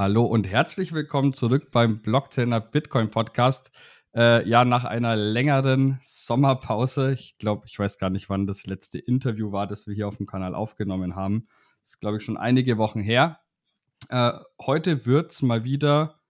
Hallo und herzlich willkommen zurück beim Blocktrainer Bitcoin Podcast. Äh, ja, nach einer längeren Sommerpause, ich glaube, ich weiß gar nicht, wann das letzte Interview war, das wir hier auf dem Kanal aufgenommen haben. Das ist, glaube ich, schon einige Wochen her. Äh, heute wird es mal wieder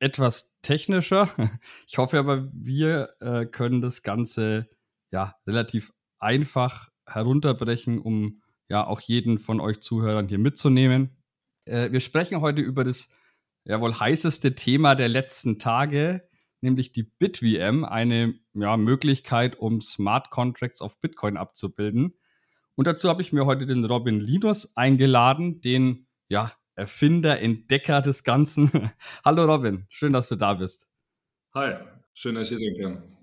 etwas technischer. Ich hoffe aber, wir äh, können das Ganze ja relativ einfach herunterbrechen, um ja auch jeden von euch Zuhörern hier mitzunehmen. Äh, wir sprechen heute über das ja wohl heißeste Thema der letzten Tage, nämlich die BitVM, eine ja, Möglichkeit, um Smart Contracts auf Bitcoin abzubilden. Und dazu habe ich mir heute den Robin Linus eingeladen, den ja, Erfinder, Entdecker des Ganzen. Hallo Robin, schön, dass du da bist. Hi, schön, dass ich hier sein kann.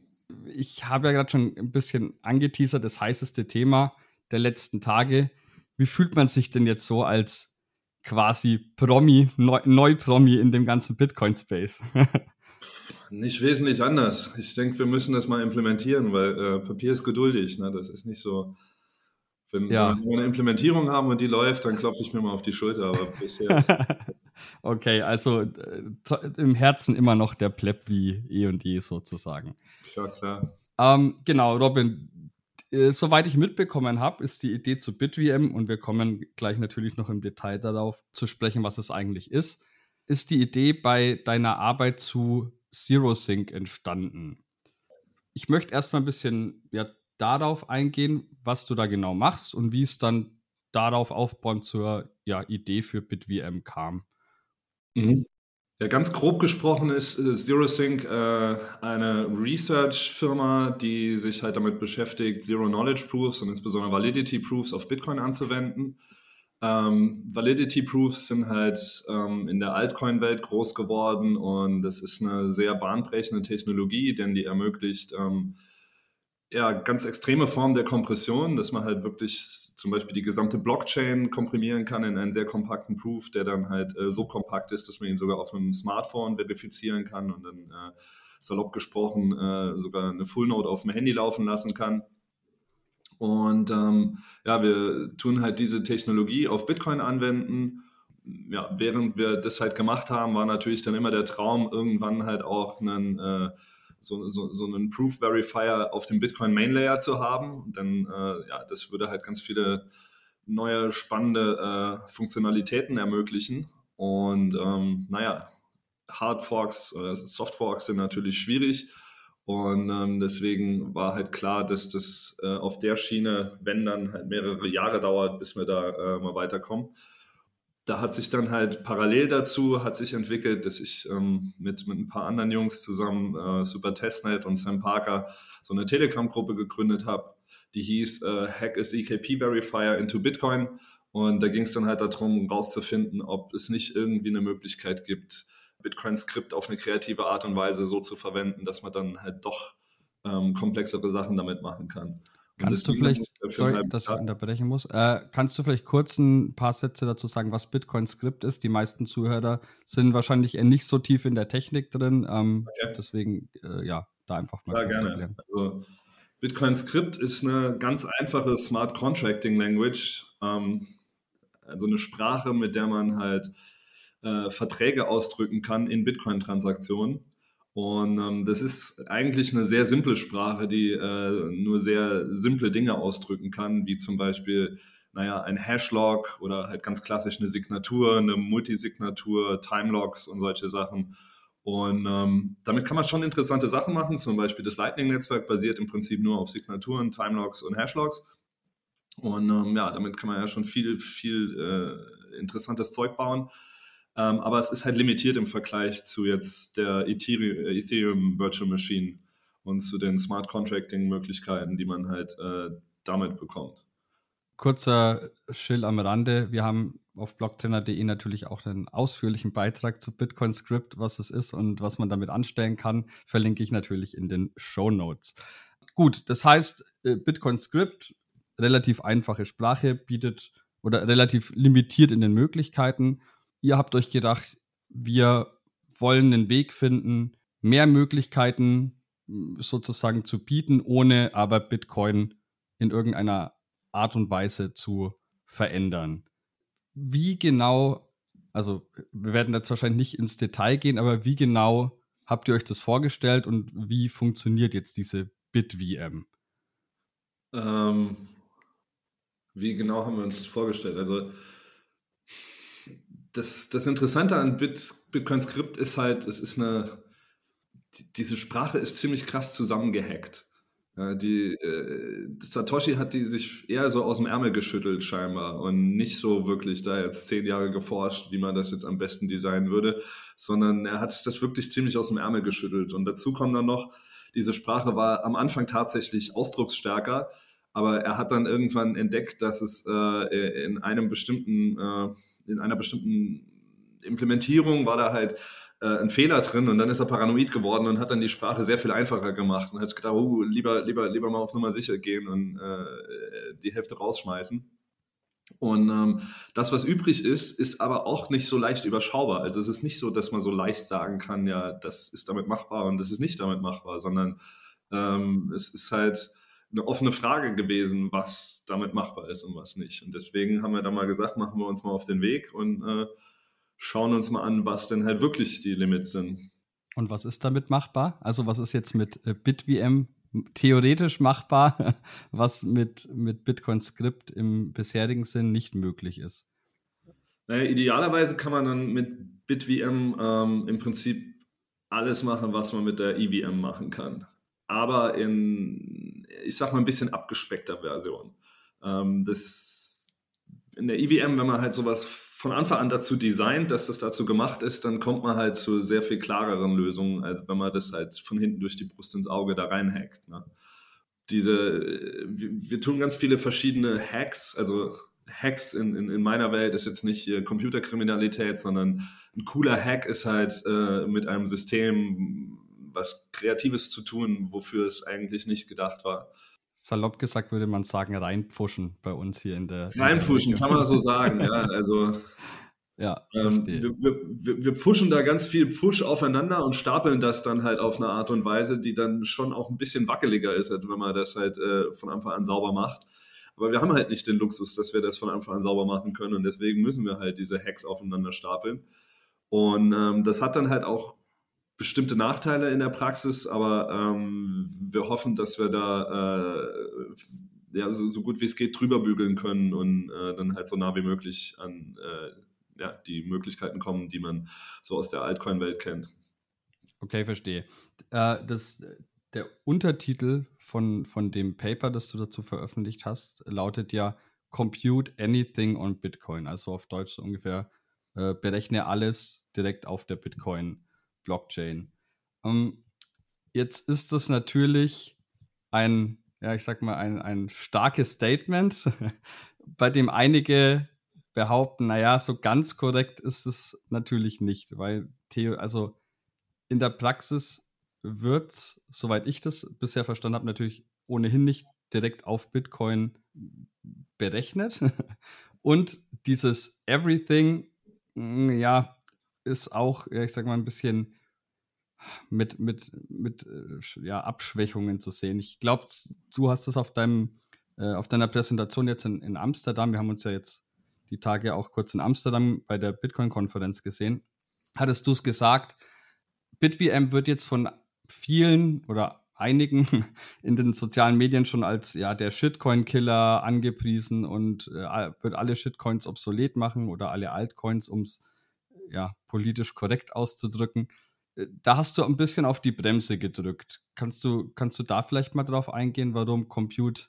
Ich habe ja gerade schon ein bisschen angeteasert, das heißeste Thema der letzten Tage. Wie fühlt man sich denn jetzt so als quasi Promi, Neu-Promi in dem ganzen Bitcoin-Space? nicht wesentlich anders. Ich denke, wir müssen das mal implementieren, weil äh, Papier ist geduldig. Ne? Das ist nicht so. Wenn ja. wir eine Implementierung haben und die läuft, dann klopfe ich mir mal auf die Schulter. Aber bisher. okay, also äh, im Herzen immer noch der Pleb wie eh und je sozusagen. Ja, klar. Ähm, genau, Robin, äh, soweit ich mitbekommen habe, ist die Idee zu BitVM und wir kommen gleich natürlich noch im Detail darauf zu sprechen, was es eigentlich ist, ist die Idee bei deiner Arbeit zu ZeroSync entstanden. Ich möchte erstmal ein bisschen ja, darauf eingehen, was du da genau machst und wie es dann darauf aufbauend zur ja, Idee für BitVM kam. Mhm. Ja, ganz grob gesprochen ist ZeroSync äh, eine Research-Firma, die sich halt damit beschäftigt, Zero-Knowledge-Proofs und insbesondere Validity-Proofs auf Bitcoin anzuwenden. Ähm, Validity-Proofs sind halt ähm, in der Altcoin-Welt groß geworden und das ist eine sehr bahnbrechende Technologie, denn die ermöglicht ähm, ja, ganz extreme Formen der Kompression, dass man halt wirklich zum Beispiel die gesamte Blockchain komprimieren kann in einen sehr kompakten Proof, der dann halt äh, so kompakt ist, dass man ihn sogar auf einem Smartphone verifizieren kann und dann äh, salopp gesprochen äh, sogar eine Full Node auf dem Handy laufen lassen kann. Und ähm, ja, wir tun halt diese Technologie auf Bitcoin anwenden. Ja, während wir das halt gemacht haben, war natürlich dann immer der Traum, irgendwann halt auch einen äh, so, so, so einen Proof Verifier auf dem Bitcoin Main Layer zu haben. Denn äh, ja, das würde halt ganz viele neue spannende äh, Funktionalitäten ermöglichen. Und ähm, naja, Hard Forks oder Soft Forks sind natürlich schwierig. Und ähm, deswegen war halt klar, dass das äh, auf der Schiene, wenn dann halt mehrere Jahre dauert, bis wir da äh, mal weiterkommen da hat sich dann halt parallel dazu hat sich entwickelt, dass ich ähm, mit, mit ein paar anderen Jungs zusammen, äh, Super Testnet und Sam Parker, so eine Telegram-Gruppe gegründet habe, die hieß äh, Hack is EKP Verifier into Bitcoin. Und da ging es dann halt darum, rauszufinden, ob es nicht irgendwie eine Möglichkeit gibt, Bitcoin-Skript auf eine kreative Art und Weise so zu verwenden, dass man dann halt doch ähm, komplexere Sachen damit machen kann. Kannst du vielleicht, sorry, dass ich unterbrechen muss, äh, kannst du vielleicht kurz ein paar Sätze dazu sagen, was Bitcoin Script ist? Die meisten Zuhörer sind wahrscheinlich eher nicht so tief in der Technik drin. Ähm, okay. Deswegen, äh, ja, da einfach mal ja, erklären. Also, Bitcoin Script ist eine ganz einfache Smart Contracting Language, ähm, also eine Sprache, mit der man halt äh, Verträge ausdrücken kann in Bitcoin-Transaktionen. Und ähm, das ist eigentlich eine sehr simple Sprache, die äh, nur sehr simple Dinge ausdrücken kann, wie zum Beispiel, naja, ein Hashlog oder halt ganz klassisch eine Signatur, eine Multisignatur, Timelogs und solche Sachen. Und ähm, damit kann man schon interessante Sachen machen. Zum Beispiel das Lightning-Netzwerk basiert im Prinzip nur auf Signaturen, Timelogs und Hashlogs. Und ähm, ja, damit kann man ja schon viel, viel äh, interessantes Zeug bauen. Ähm, aber es ist halt limitiert im Vergleich zu jetzt der Ethereum, Ethereum Virtual Machine und zu den Smart Contracting Möglichkeiten, die man halt äh, damit bekommt. Kurzer Schill am Rande. Wir haben auf blocktrainer.de natürlich auch einen ausführlichen Beitrag zu Bitcoin Script, was es ist und was man damit anstellen kann. Verlinke ich natürlich in den Show Notes. Gut, das heißt, äh, Bitcoin Script, relativ einfache Sprache, bietet oder relativ limitiert in den Möglichkeiten ihr habt euch gedacht, wir wollen einen Weg finden, mehr Möglichkeiten hm, sozusagen zu bieten, ohne aber Bitcoin in irgendeiner Art und Weise zu verändern. Wie genau also wir werden jetzt wahrscheinlich nicht ins Detail gehen, aber wie genau habt ihr euch das vorgestellt und wie funktioniert jetzt diese BitVM? Ähm, wie genau haben wir uns das vorgestellt? Also das, das Interessante an Bit, Bitcoin Script ist halt, es ist eine, die, diese Sprache ist ziemlich krass zusammengehackt. Die, äh, Satoshi hat die sich eher so aus dem Ärmel geschüttelt scheinbar und nicht so wirklich da jetzt zehn Jahre geforscht, wie man das jetzt am besten designen würde, sondern er hat das wirklich ziemlich aus dem Ärmel geschüttelt. Und dazu kommt dann noch, diese Sprache war am Anfang tatsächlich ausdrucksstärker, aber er hat dann irgendwann entdeckt, dass es äh, in einem bestimmten, äh, in einer bestimmten Implementierung war da halt äh, ein Fehler drin und dann ist er paranoid geworden und hat dann die Sprache sehr viel einfacher gemacht und hat gedacht, oh, lieber, lieber, lieber mal auf Nummer sicher gehen und äh, die Hälfte rausschmeißen. Und ähm, das, was übrig ist, ist aber auch nicht so leicht überschaubar. Also es ist nicht so, dass man so leicht sagen kann, ja, das ist damit machbar und das ist nicht damit machbar, sondern ähm, es ist halt eine offene Frage gewesen, was damit machbar ist und was nicht. Und deswegen haben wir da mal gesagt, machen wir uns mal auf den Weg und äh, schauen uns mal an, was denn halt wirklich die Limits sind. Und was ist damit machbar? Also was ist jetzt mit äh, BitVM theoretisch machbar, was mit, mit Bitcoin Script im bisherigen Sinn nicht möglich ist? Naja, idealerweise kann man dann mit BitVM ähm, im Prinzip alles machen, was man mit der EVM machen kann. Aber in, ich sag mal, ein bisschen abgespeckter Version. Ähm, das, in der EVM, wenn man halt sowas von Anfang an dazu designt, dass das dazu gemacht ist, dann kommt man halt zu sehr viel klareren Lösungen, als wenn man das halt von hinten durch die Brust ins Auge da reinhackt. Ne? Diese, wir, tun ganz viele verschiedene Hacks, also Hacks in, in, in meiner Welt ist jetzt nicht Computerkriminalität, sondern ein cooler Hack ist halt äh, mit einem System was Kreatives zu tun, wofür es eigentlich nicht gedacht war salopp gesagt würde man sagen, reinpfuschen bei uns hier in der. Reinpfuschen, kann man so sagen, ja. Also. Ja, ähm, wir, wir, wir, pfuschen da ganz viel Pfusch aufeinander und stapeln das dann halt auf eine Art und Weise, die dann schon auch ein bisschen wackeliger ist, als wenn man das halt äh, von Anfang an sauber macht. Aber wir haben halt nicht den Luxus, dass wir das von Anfang an sauber machen können und deswegen müssen wir halt diese Hacks aufeinander stapeln. Und ähm, das hat dann halt auch bestimmte Nachteile in der Praxis, aber ähm, wir hoffen, dass wir da äh, ja, so, so, gut wie es geht drüber bügeln können und äh, dann halt so nah wie möglich an äh, ja, die Möglichkeiten kommen, die man so aus der Altcoin-Welt kennt. Okay, verstehe. Äh, das, der Untertitel von, von dem Paper, das du dazu veröffentlicht hast, lautet ja Compute Anything on Bitcoin. Also auf Deutsch so ungefähr äh, berechne alles direkt auf der Bitcoin. Blockchain. Ähm, jetzt ist das natürlich ein, ja, ich sag mal, ein, ein starkes Statement, bei dem einige behaupten, naja, so ganz korrekt ist es natürlich nicht, weil Theo, also in der Praxis wird es, soweit ich das bisher verstanden habe, natürlich ohnehin nicht direkt auf Bitcoin berechnet. Und dieses Everything, mm, ja, ist auch, ja, ich sag mal, ein bisschen mit, mit, mit äh, ja, Abschwächungen zu sehen. Ich glaube, du hast es auf deinem, äh, auf deiner Präsentation jetzt in, in Amsterdam, wir haben uns ja jetzt die Tage auch kurz in Amsterdam bei der Bitcoin-Konferenz gesehen, hattest du es gesagt, BitVM wird jetzt von vielen oder einigen in den sozialen Medien schon als ja der Shitcoin-Killer angepriesen und äh, wird alle Shitcoins obsolet machen oder alle Altcoins, um es ja politisch korrekt auszudrücken. Da hast du ein bisschen auf die Bremse gedrückt. Kannst du, kannst du da vielleicht mal drauf eingehen, warum Compute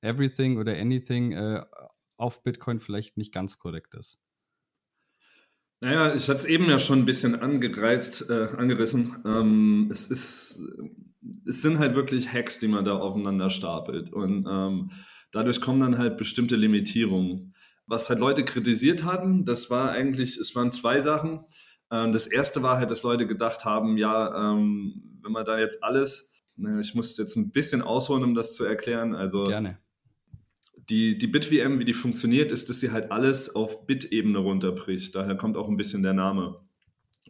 Everything oder Anything äh, auf Bitcoin vielleicht nicht ganz korrekt ist? Naja, ich hatte es eben ja schon ein bisschen angereizt, äh, angerissen. Ähm, es, ist, es sind halt wirklich Hacks, die man da aufeinander stapelt. Und ähm, dadurch kommen dann halt bestimmte Limitierungen. Was halt Leute kritisiert hatten, das war eigentlich, es waren zwei Sachen. Ähm, das erste war halt, dass Leute gedacht haben, ja, ähm, wenn man da jetzt alles, ne, ich muss jetzt ein bisschen ausholen, um das zu erklären. Also Gerne. Die, die BitVM, wie die funktioniert, ist, dass sie halt alles auf Bit-Ebene runterbricht. Daher kommt auch ein bisschen der Name.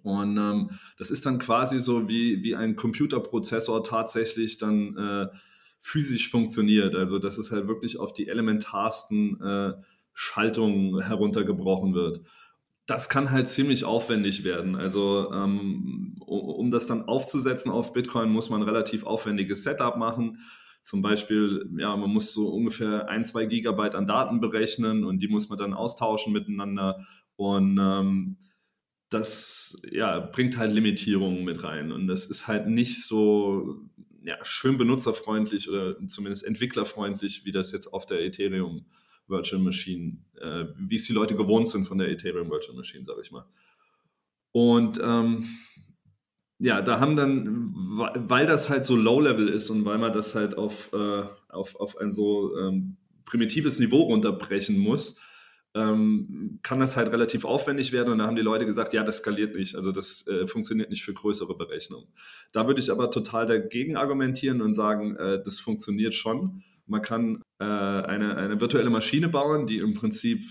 Und ähm, das ist dann quasi so, wie, wie ein Computerprozessor tatsächlich dann äh, physisch funktioniert. Also, dass es halt wirklich auf die elementarsten äh, Schaltungen heruntergebrochen wird. Das kann halt ziemlich aufwendig werden. Also ähm, um das dann aufzusetzen auf Bitcoin, muss man relativ aufwendiges Setup machen. Zum Beispiel, ja, man muss so ungefähr ein, zwei Gigabyte an Daten berechnen und die muss man dann austauschen miteinander. Und ähm, das ja, bringt halt Limitierungen mit rein. Und das ist halt nicht so ja, schön benutzerfreundlich oder zumindest entwicklerfreundlich, wie das jetzt auf der Ethereum Virtual Machine, äh, wie es die Leute gewohnt sind von der Ethereum Virtual Machine, sage ich mal. Und ähm, ja, da haben dann, weil das halt so Low-Level ist und weil man das halt auf, äh, auf, auf ein so ähm, primitives Niveau runterbrechen muss, ähm, kann das halt relativ aufwendig werden. Und da haben die Leute gesagt, ja, das skaliert nicht. Also das äh, funktioniert nicht für größere Berechnungen. Da würde ich aber total dagegen argumentieren und sagen, äh, das funktioniert schon. Man kann äh, eine, eine virtuelle Maschine bauen, die im Prinzip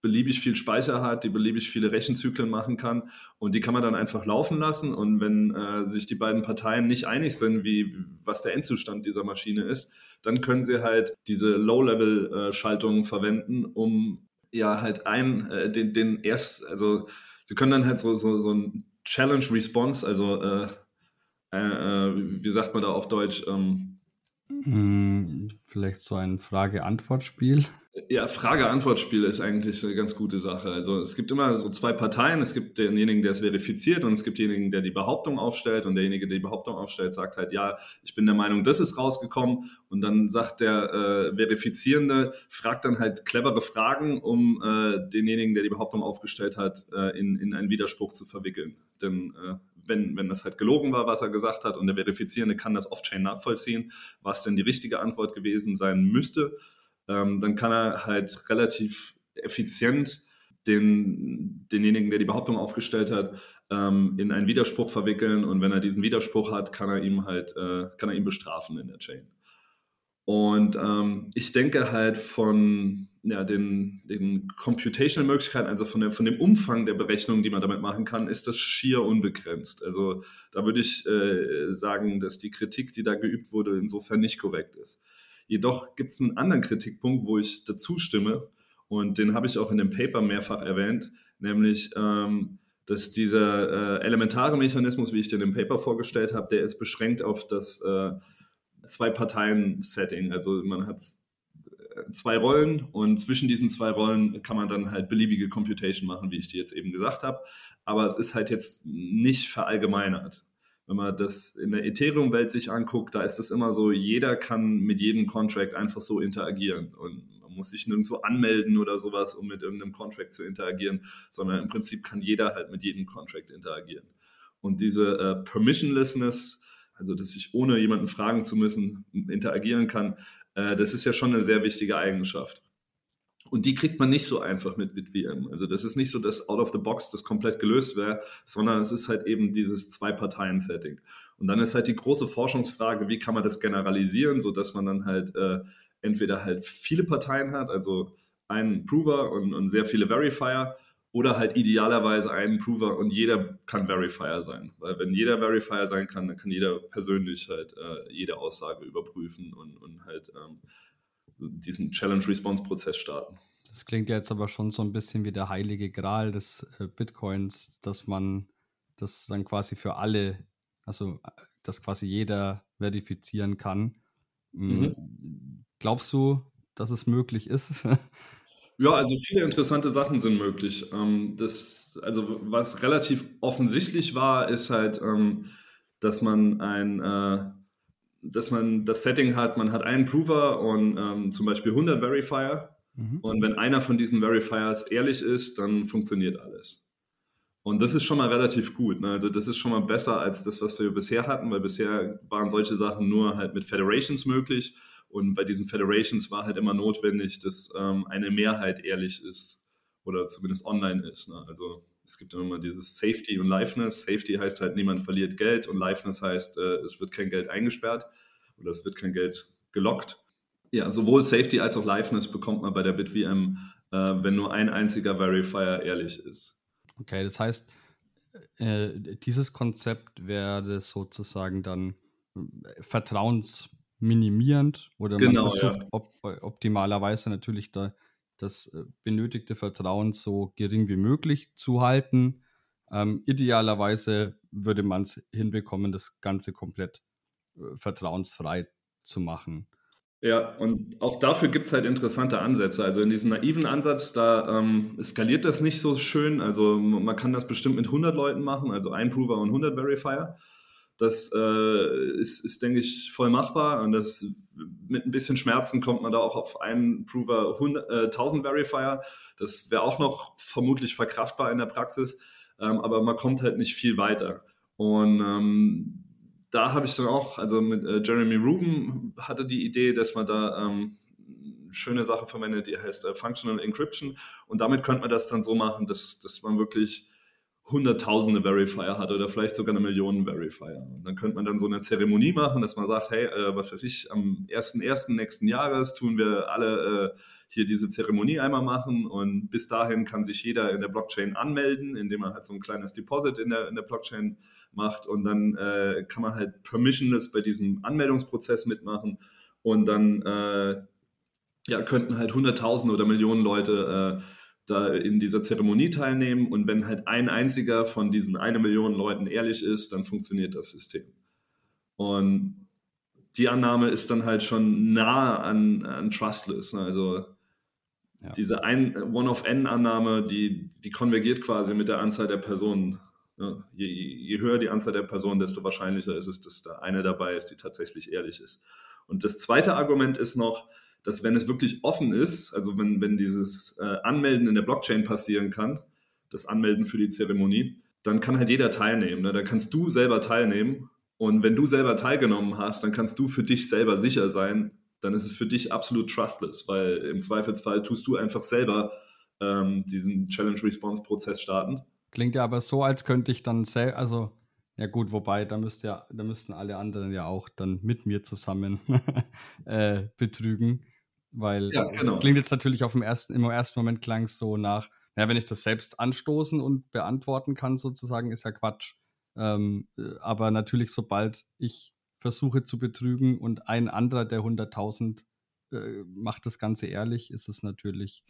beliebig viel Speicher hat, die beliebig viele Rechenzyklen machen kann. Und die kann man dann einfach laufen lassen. Und wenn äh, sich die beiden Parteien nicht einig sind, wie was der Endzustand dieser Maschine ist, dann können sie halt diese Low-Level-Schaltungen verwenden, um ja halt ein äh, den, den erst also sie können dann halt so so, so ein Challenge-Response, also äh, äh, äh wie sagt man da auf Deutsch ähm, hm, vielleicht so ein Frage-Antwort-Spiel. Ja, Frage-Antwort-Spiel ist eigentlich eine ganz gute Sache. Also es gibt immer so zwei Parteien. Es gibt denjenigen, der es verifiziert und es gibt denjenigen, der die Behauptung aufstellt. Und derjenige, der die Behauptung aufstellt, sagt halt, ja, ich bin der Meinung, das ist rausgekommen. Und dann sagt der äh, Verifizierende, fragt dann halt clevere Fragen, um äh, denjenigen, der die Behauptung aufgestellt hat, äh, in, in einen Widerspruch zu verwickeln. Denn äh, wenn, wenn das halt gelogen war, was er gesagt hat, und der Verifizierende kann das Off-Chain nachvollziehen, was denn die richtige Antwort gewesen sein müsste, ähm, dann kann er halt relativ effizient den, denjenigen, der die Behauptung aufgestellt hat, ähm, in einen Widerspruch verwickeln. Und wenn er diesen Widerspruch hat, kann er ihm halt, äh, kann er ihn bestrafen in der Chain. Und ähm, ich denke halt von ja, den, den Computational-Möglichkeiten, also von, der, von dem Umfang der Berechnungen, die man damit machen kann, ist das schier unbegrenzt. Also da würde ich äh, sagen, dass die Kritik, die da geübt wurde, insofern nicht korrekt ist. Jedoch gibt es einen anderen Kritikpunkt, wo ich dazu stimme, und den habe ich auch in dem Paper mehrfach erwähnt, nämlich, ähm, dass dieser äh, elementare Mechanismus, wie ich den im Paper vorgestellt habe, der ist beschränkt auf das äh, Zwei-Parteien-Setting. Also man hat zwei Rollen und zwischen diesen zwei Rollen kann man dann halt beliebige Computation machen, wie ich dir jetzt eben gesagt habe. Aber es ist halt jetzt nicht verallgemeinert. Wenn man das in der Ethereum-Welt sich anguckt, da ist es immer so, jeder kann mit jedem Contract einfach so interagieren. Und man muss sich nirgendwo anmelden oder sowas, um mit irgendeinem Contract zu interagieren, sondern im Prinzip kann jeder halt mit jedem Contract interagieren. Und diese äh, Permissionlessness, also dass ich ohne jemanden fragen zu müssen interagieren kann, äh, das ist ja schon eine sehr wichtige Eigenschaft. Und die kriegt man nicht so einfach mit BitVM. Also das ist nicht so, dass out of the box das komplett gelöst wäre, sondern es ist halt eben dieses Zwei-Parteien-Setting. Und dann ist halt die große Forschungsfrage, wie kann man das generalisieren, sodass man dann halt äh, entweder halt viele Parteien hat, also einen Prover und, und sehr viele Verifier, oder halt idealerweise einen Prover und jeder kann Verifier sein. Weil wenn jeder Verifier sein kann, dann kann jeder persönlich halt äh, jede Aussage überprüfen und, und halt ähm, diesen Challenge-Response-Prozess starten. Das klingt ja jetzt aber schon so ein bisschen wie der heilige Gral des äh, Bitcoins, dass man das dann quasi für alle, also dass quasi jeder verifizieren kann. Hm, mhm. Glaubst du, dass es möglich ist? Ja, also viele interessante Sachen sind möglich. Ähm, das, also was relativ offensichtlich war, ist halt, ähm, dass man ein, äh, dass man das Setting hat, man hat einen Prover und ähm, zum Beispiel 100 Verifier. Mhm. Und wenn einer von diesen Verifiers ehrlich ist, dann funktioniert alles. Und das ist schon mal relativ gut. Ne? Also das ist schon mal besser als das, was wir bisher hatten, weil bisher waren solche Sachen nur halt mit Federations möglich. Und bei diesen Federations war halt immer notwendig, dass ähm, eine Mehrheit ehrlich ist oder zumindest online ist. Ne? Also es gibt immer dieses Safety und Liveness. Safety heißt halt, niemand verliert Geld und Liveness heißt, äh, es wird kein Geld eingesperrt oder es wird kein Geld gelockt. Ja, sowohl Safety als auch Liveness bekommt man bei der BitVM, äh, wenn nur ein einziger Verifier ehrlich ist. Okay, das heißt, äh, dieses Konzept wäre sozusagen dann äh, Vertrauens minimierend oder genau, man versucht ja. op optimalerweise natürlich da das äh, benötigte Vertrauen so gering wie möglich zu halten. Ähm, idealerweise würde man es hinbekommen, das Ganze komplett äh, vertrauensfrei zu machen. Ja, und auch dafür gibt es halt interessante Ansätze. Also in diesem naiven Ansatz, da ähm, skaliert das nicht so schön. Also man kann das bestimmt mit 100 Leuten machen, also ein Prover und 100 Verifier. Das äh, ist, ist, denke ich, voll machbar. Und das mit ein bisschen Schmerzen kommt man da auch auf einen Prover 100, äh, 1000 Verifier. Das wäre auch noch vermutlich verkraftbar in der Praxis. Ähm, aber man kommt halt nicht viel weiter. Und ähm, da habe ich dann auch, also mit äh, Jeremy Rubin hatte die Idee, dass man da ähm, schöne Sache verwendet, die heißt äh, Functional Encryption. Und damit könnte man das dann so machen, dass, dass man wirklich hunderttausende Verifier hat oder vielleicht sogar eine Million Verifier. Und dann könnte man dann so eine Zeremonie machen, dass man sagt, hey, äh, was weiß ich, am 1.1. nächsten Jahres tun wir alle äh, hier diese Zeremonie einmal machen und bis dahin kann sich jeder in der Blockchain anmelden, indem man halt so ein kleines Deposit in der, in der Blockchain macht und dann äh, kann man halt permissionless bei diesem Anmeldungsprozess mitmachen und dann äh, ja, könnten halt hunderttausende oder Millionen Leute äh, da in dieser Zeremonie teilnehmen und wenn halt ein einziger von diesen eine Million Leuten ehrlich ist, dann funktioniert das System. Und die Annahme ist dann halt schon nah an, an Trustless. Ne? Also ja. diese One-of-N-Annahme, die, die konvergiert quasi mit der Anzahl der Personen. Ja, je, je, höher die Anzahl der Personen, desto wahrscheinlicher ist es, dass da eine dabei ist, die tatsächlich ehrlich ist. Und das zweite Argument ist noch, dass wenn es wirklich offen ist, also wenn, wenn dieses äh, Anmelden in der Blockchain passieren kann, das Anmelden für die Zeremonie, dann kann halt jeder teilnehmen. Ne? Da kannst du selber teilnehmen. Und wenn du selber teilgenommen hast, dann kannst du für dich selber sicher sein, dann ist es für dich absolut trustless, weil im Zweifelsfall tust du einfach selber ähm, diesen Challenge-Response-Prozess starten. Klingt ja aber so, als könnte ich dann selber, also ja gut, wobei, da müsste ja, da müssten alle anderen ja auch dann mit mir zusammen äh, betrügen. Weil ja, genau. klingt jetzt natürlich auf dem ersten, im ersten Moment klang es so nach, ja, wenn ich das selbst anstoßen und beantworten kann, sozusagen, ist ja Quatsch. Ähm, äh, aber natürlich, sobald ich versuche zu betrügen und ein anderer der 100.000 äh, macht das Ganze ehrlich, ist es natürlich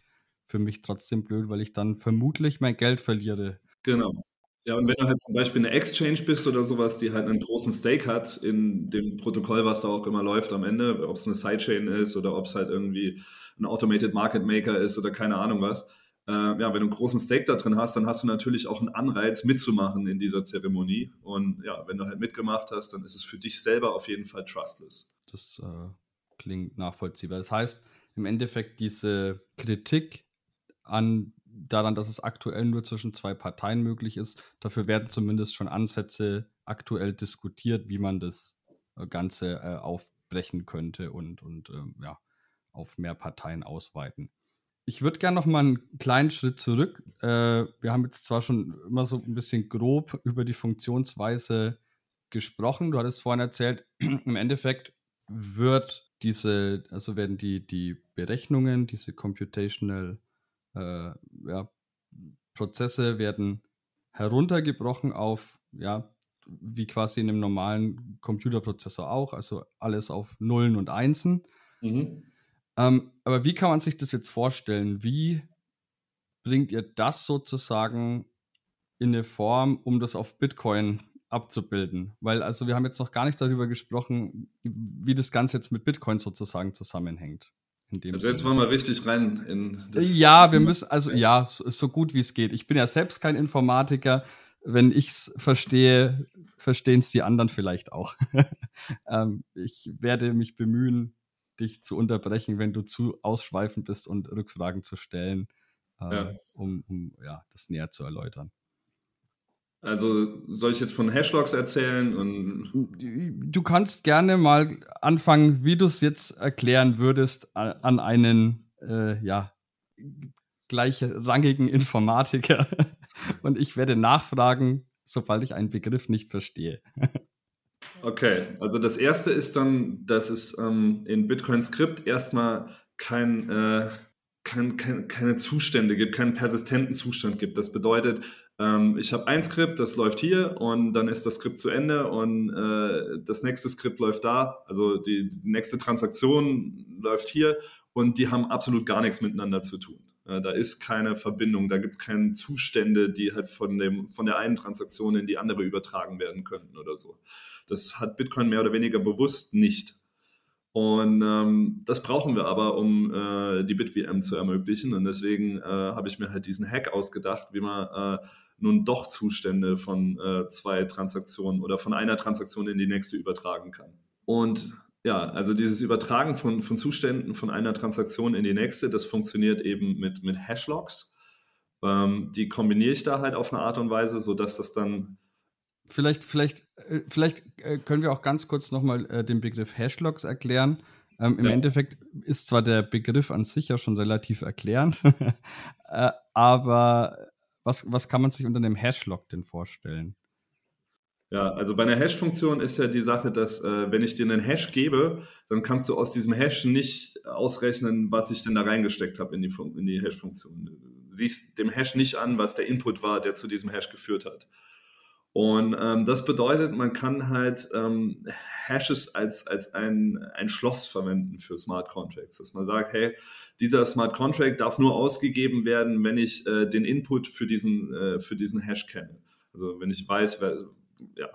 für mich trotzdem blöd, weil ich dann vermutlich mein Geld verliere. Genau. Ja, und wenn du halt zum Beispiel eine Exchange bist oder sowas, die halt einen großen Stake hat in dem Protokoll, was da auch immer läuft am Ende, ob es eine Sidechain ist oder ob es halt irgendwie ein Automated Market Maker ist oder keine Ahnung was. Äh, ja, wenn du einen großen Stake da drin hast, dann hast du natürlich auch einen Anreiz mitzumachen in dieser Zeremonie. Und ja, wenn du halt mitgemacht hast, dann ist es für dich selber auf jeden Fall trustless. Das äh, klingt nachvollziehbar. Das heißt, im Endeffekt diese Kritik an daran, dass es aktuell nur zwischen zwei Parteien möglich ist. Dafür werden zumindest schon Ansätze aktuell diskutiert, wie man das äh, Ganze äh, aufbrechen könnte und, und äh, ja, auf mehr Parteien ausweiten. Ich würde gerne noch mal einen kleinen Schritt zurück. Äh, wir haben jetzt zwar schon immer so ein bisschen grob über die Funktionsweise gesprochen. Du hattest vorhin erzählt, im Endeffekt wird diese, also werden die, die Berechnungen, diese Computational äh, ja, Prozesse werden heruntergebrochen auf, ja, wie quasi in einem normalen Computerprozessor auch, also alles auf Nullen und Einsen. Mhm. Ähm, aber wie kann man sich das jetzt vorstellen? Wie bringt ihr das sozusagen in eine Form, um das auf Bitcoin abzubilden? Weil, also wir haben jetzt noch gar nicht darüber gesprochen, wie das Ganze jetzt mit Bitcoin sozusagen zusammenhängt. Also jetzt wollen wir richtig rein in das. Ja, wir müssen, also ja, so, gut wie es geht. Ich bin ja selbst kein Informatiker. Wenn ich es verstehe, verstehen es die anderen vielleicht auch. ähm, ich werde mich bemühen, dich zu unterbrechen, wenn du zu ausschweifend bist und Rückfragen zu stellen, äh, ja. Um, um ja, das näher zu erläutern. Also soll ich jetzt von Hashlogs erzählen? Und du kannst gerne mal anfangen, wie du es jetzt erklären würdest an einen äh, ja, gleichrangigen Informatiker. Und ich werde nachfragen, sobald ich einen Begriff nicht verstehe. Okay, also das erste ist dann, dass es ähm, in Bitcoin Script erstmal kein, äh, kein, kein, keine Zustände gibt, keinen persistenten Zustand gibt. Das bedeutet, ähm, ich habe ein Skript, das läuft hier und dann ist das Skript zu Ende und äh, das nächste Skript läuft da. Also die, die nächste Transaktion läuft hier und die haben absolut gar nichts miteinander zu tun. Äh, da ist keine Verbindung, da gibt es keine Zustände, die halt von, dem, von der einen Transaktion in die andere übertragen werden könnten oder so. Das hat Bitcoin mehr oder weniger bewusst nicht. Und ähm, das brauchen wir aber, um äh, die BitVM zu ermöglichen. Und deswegen äh, habe ich mir halt diesen Hack ausgedacht, wie man äh, nun doch Zustände von äh, zwei Transaktionen oder von einer Transaktion in die nächste übertragen kann. Und ja, also dieses Übertragen von, von Zuständen von einer Transaktion in die nächste, das funktioniert eben mit, mit Hashlogs. Ähm, die kombiniere ich da halt auf eine Art und Weise, sodass das dann. Vielleicht, vielleicht, äh, vielleicht äh, können wir auch ganz kurz nochmal äh, den Begriff Hashlogs erklären. Ähm, Im ja. Endeffekt ist zwar der Begriff an sich ja schon relativ erklärend, äh, aber was, was kann man sich unter einem Hashlog denn vorstellen? Ja, also bei einer Hash-Funktion ist ja die Sache, dass äh, wenn ich dir einen Hash gebe, dann kannst du aus diesem Hash nicht ausrechnen, was ich denn da reingesteckt habe in die, in die Hash-Funktion. Du siehst dem Hash nicht an, was der Input war, der zu diesem Hash geführt hat. Und ähm, das bedeutet, man kann halt ähm, Hashes als, als ein, ein Schloss verwenden für Smart Contracts. Dass man sagt, hey, dieser Smart Contract darf nur ausgegeben werden, wenn ich äh, den Input für diesen, äh, für diesen Hash kenne. Also wenn ich weiß, wer, ja,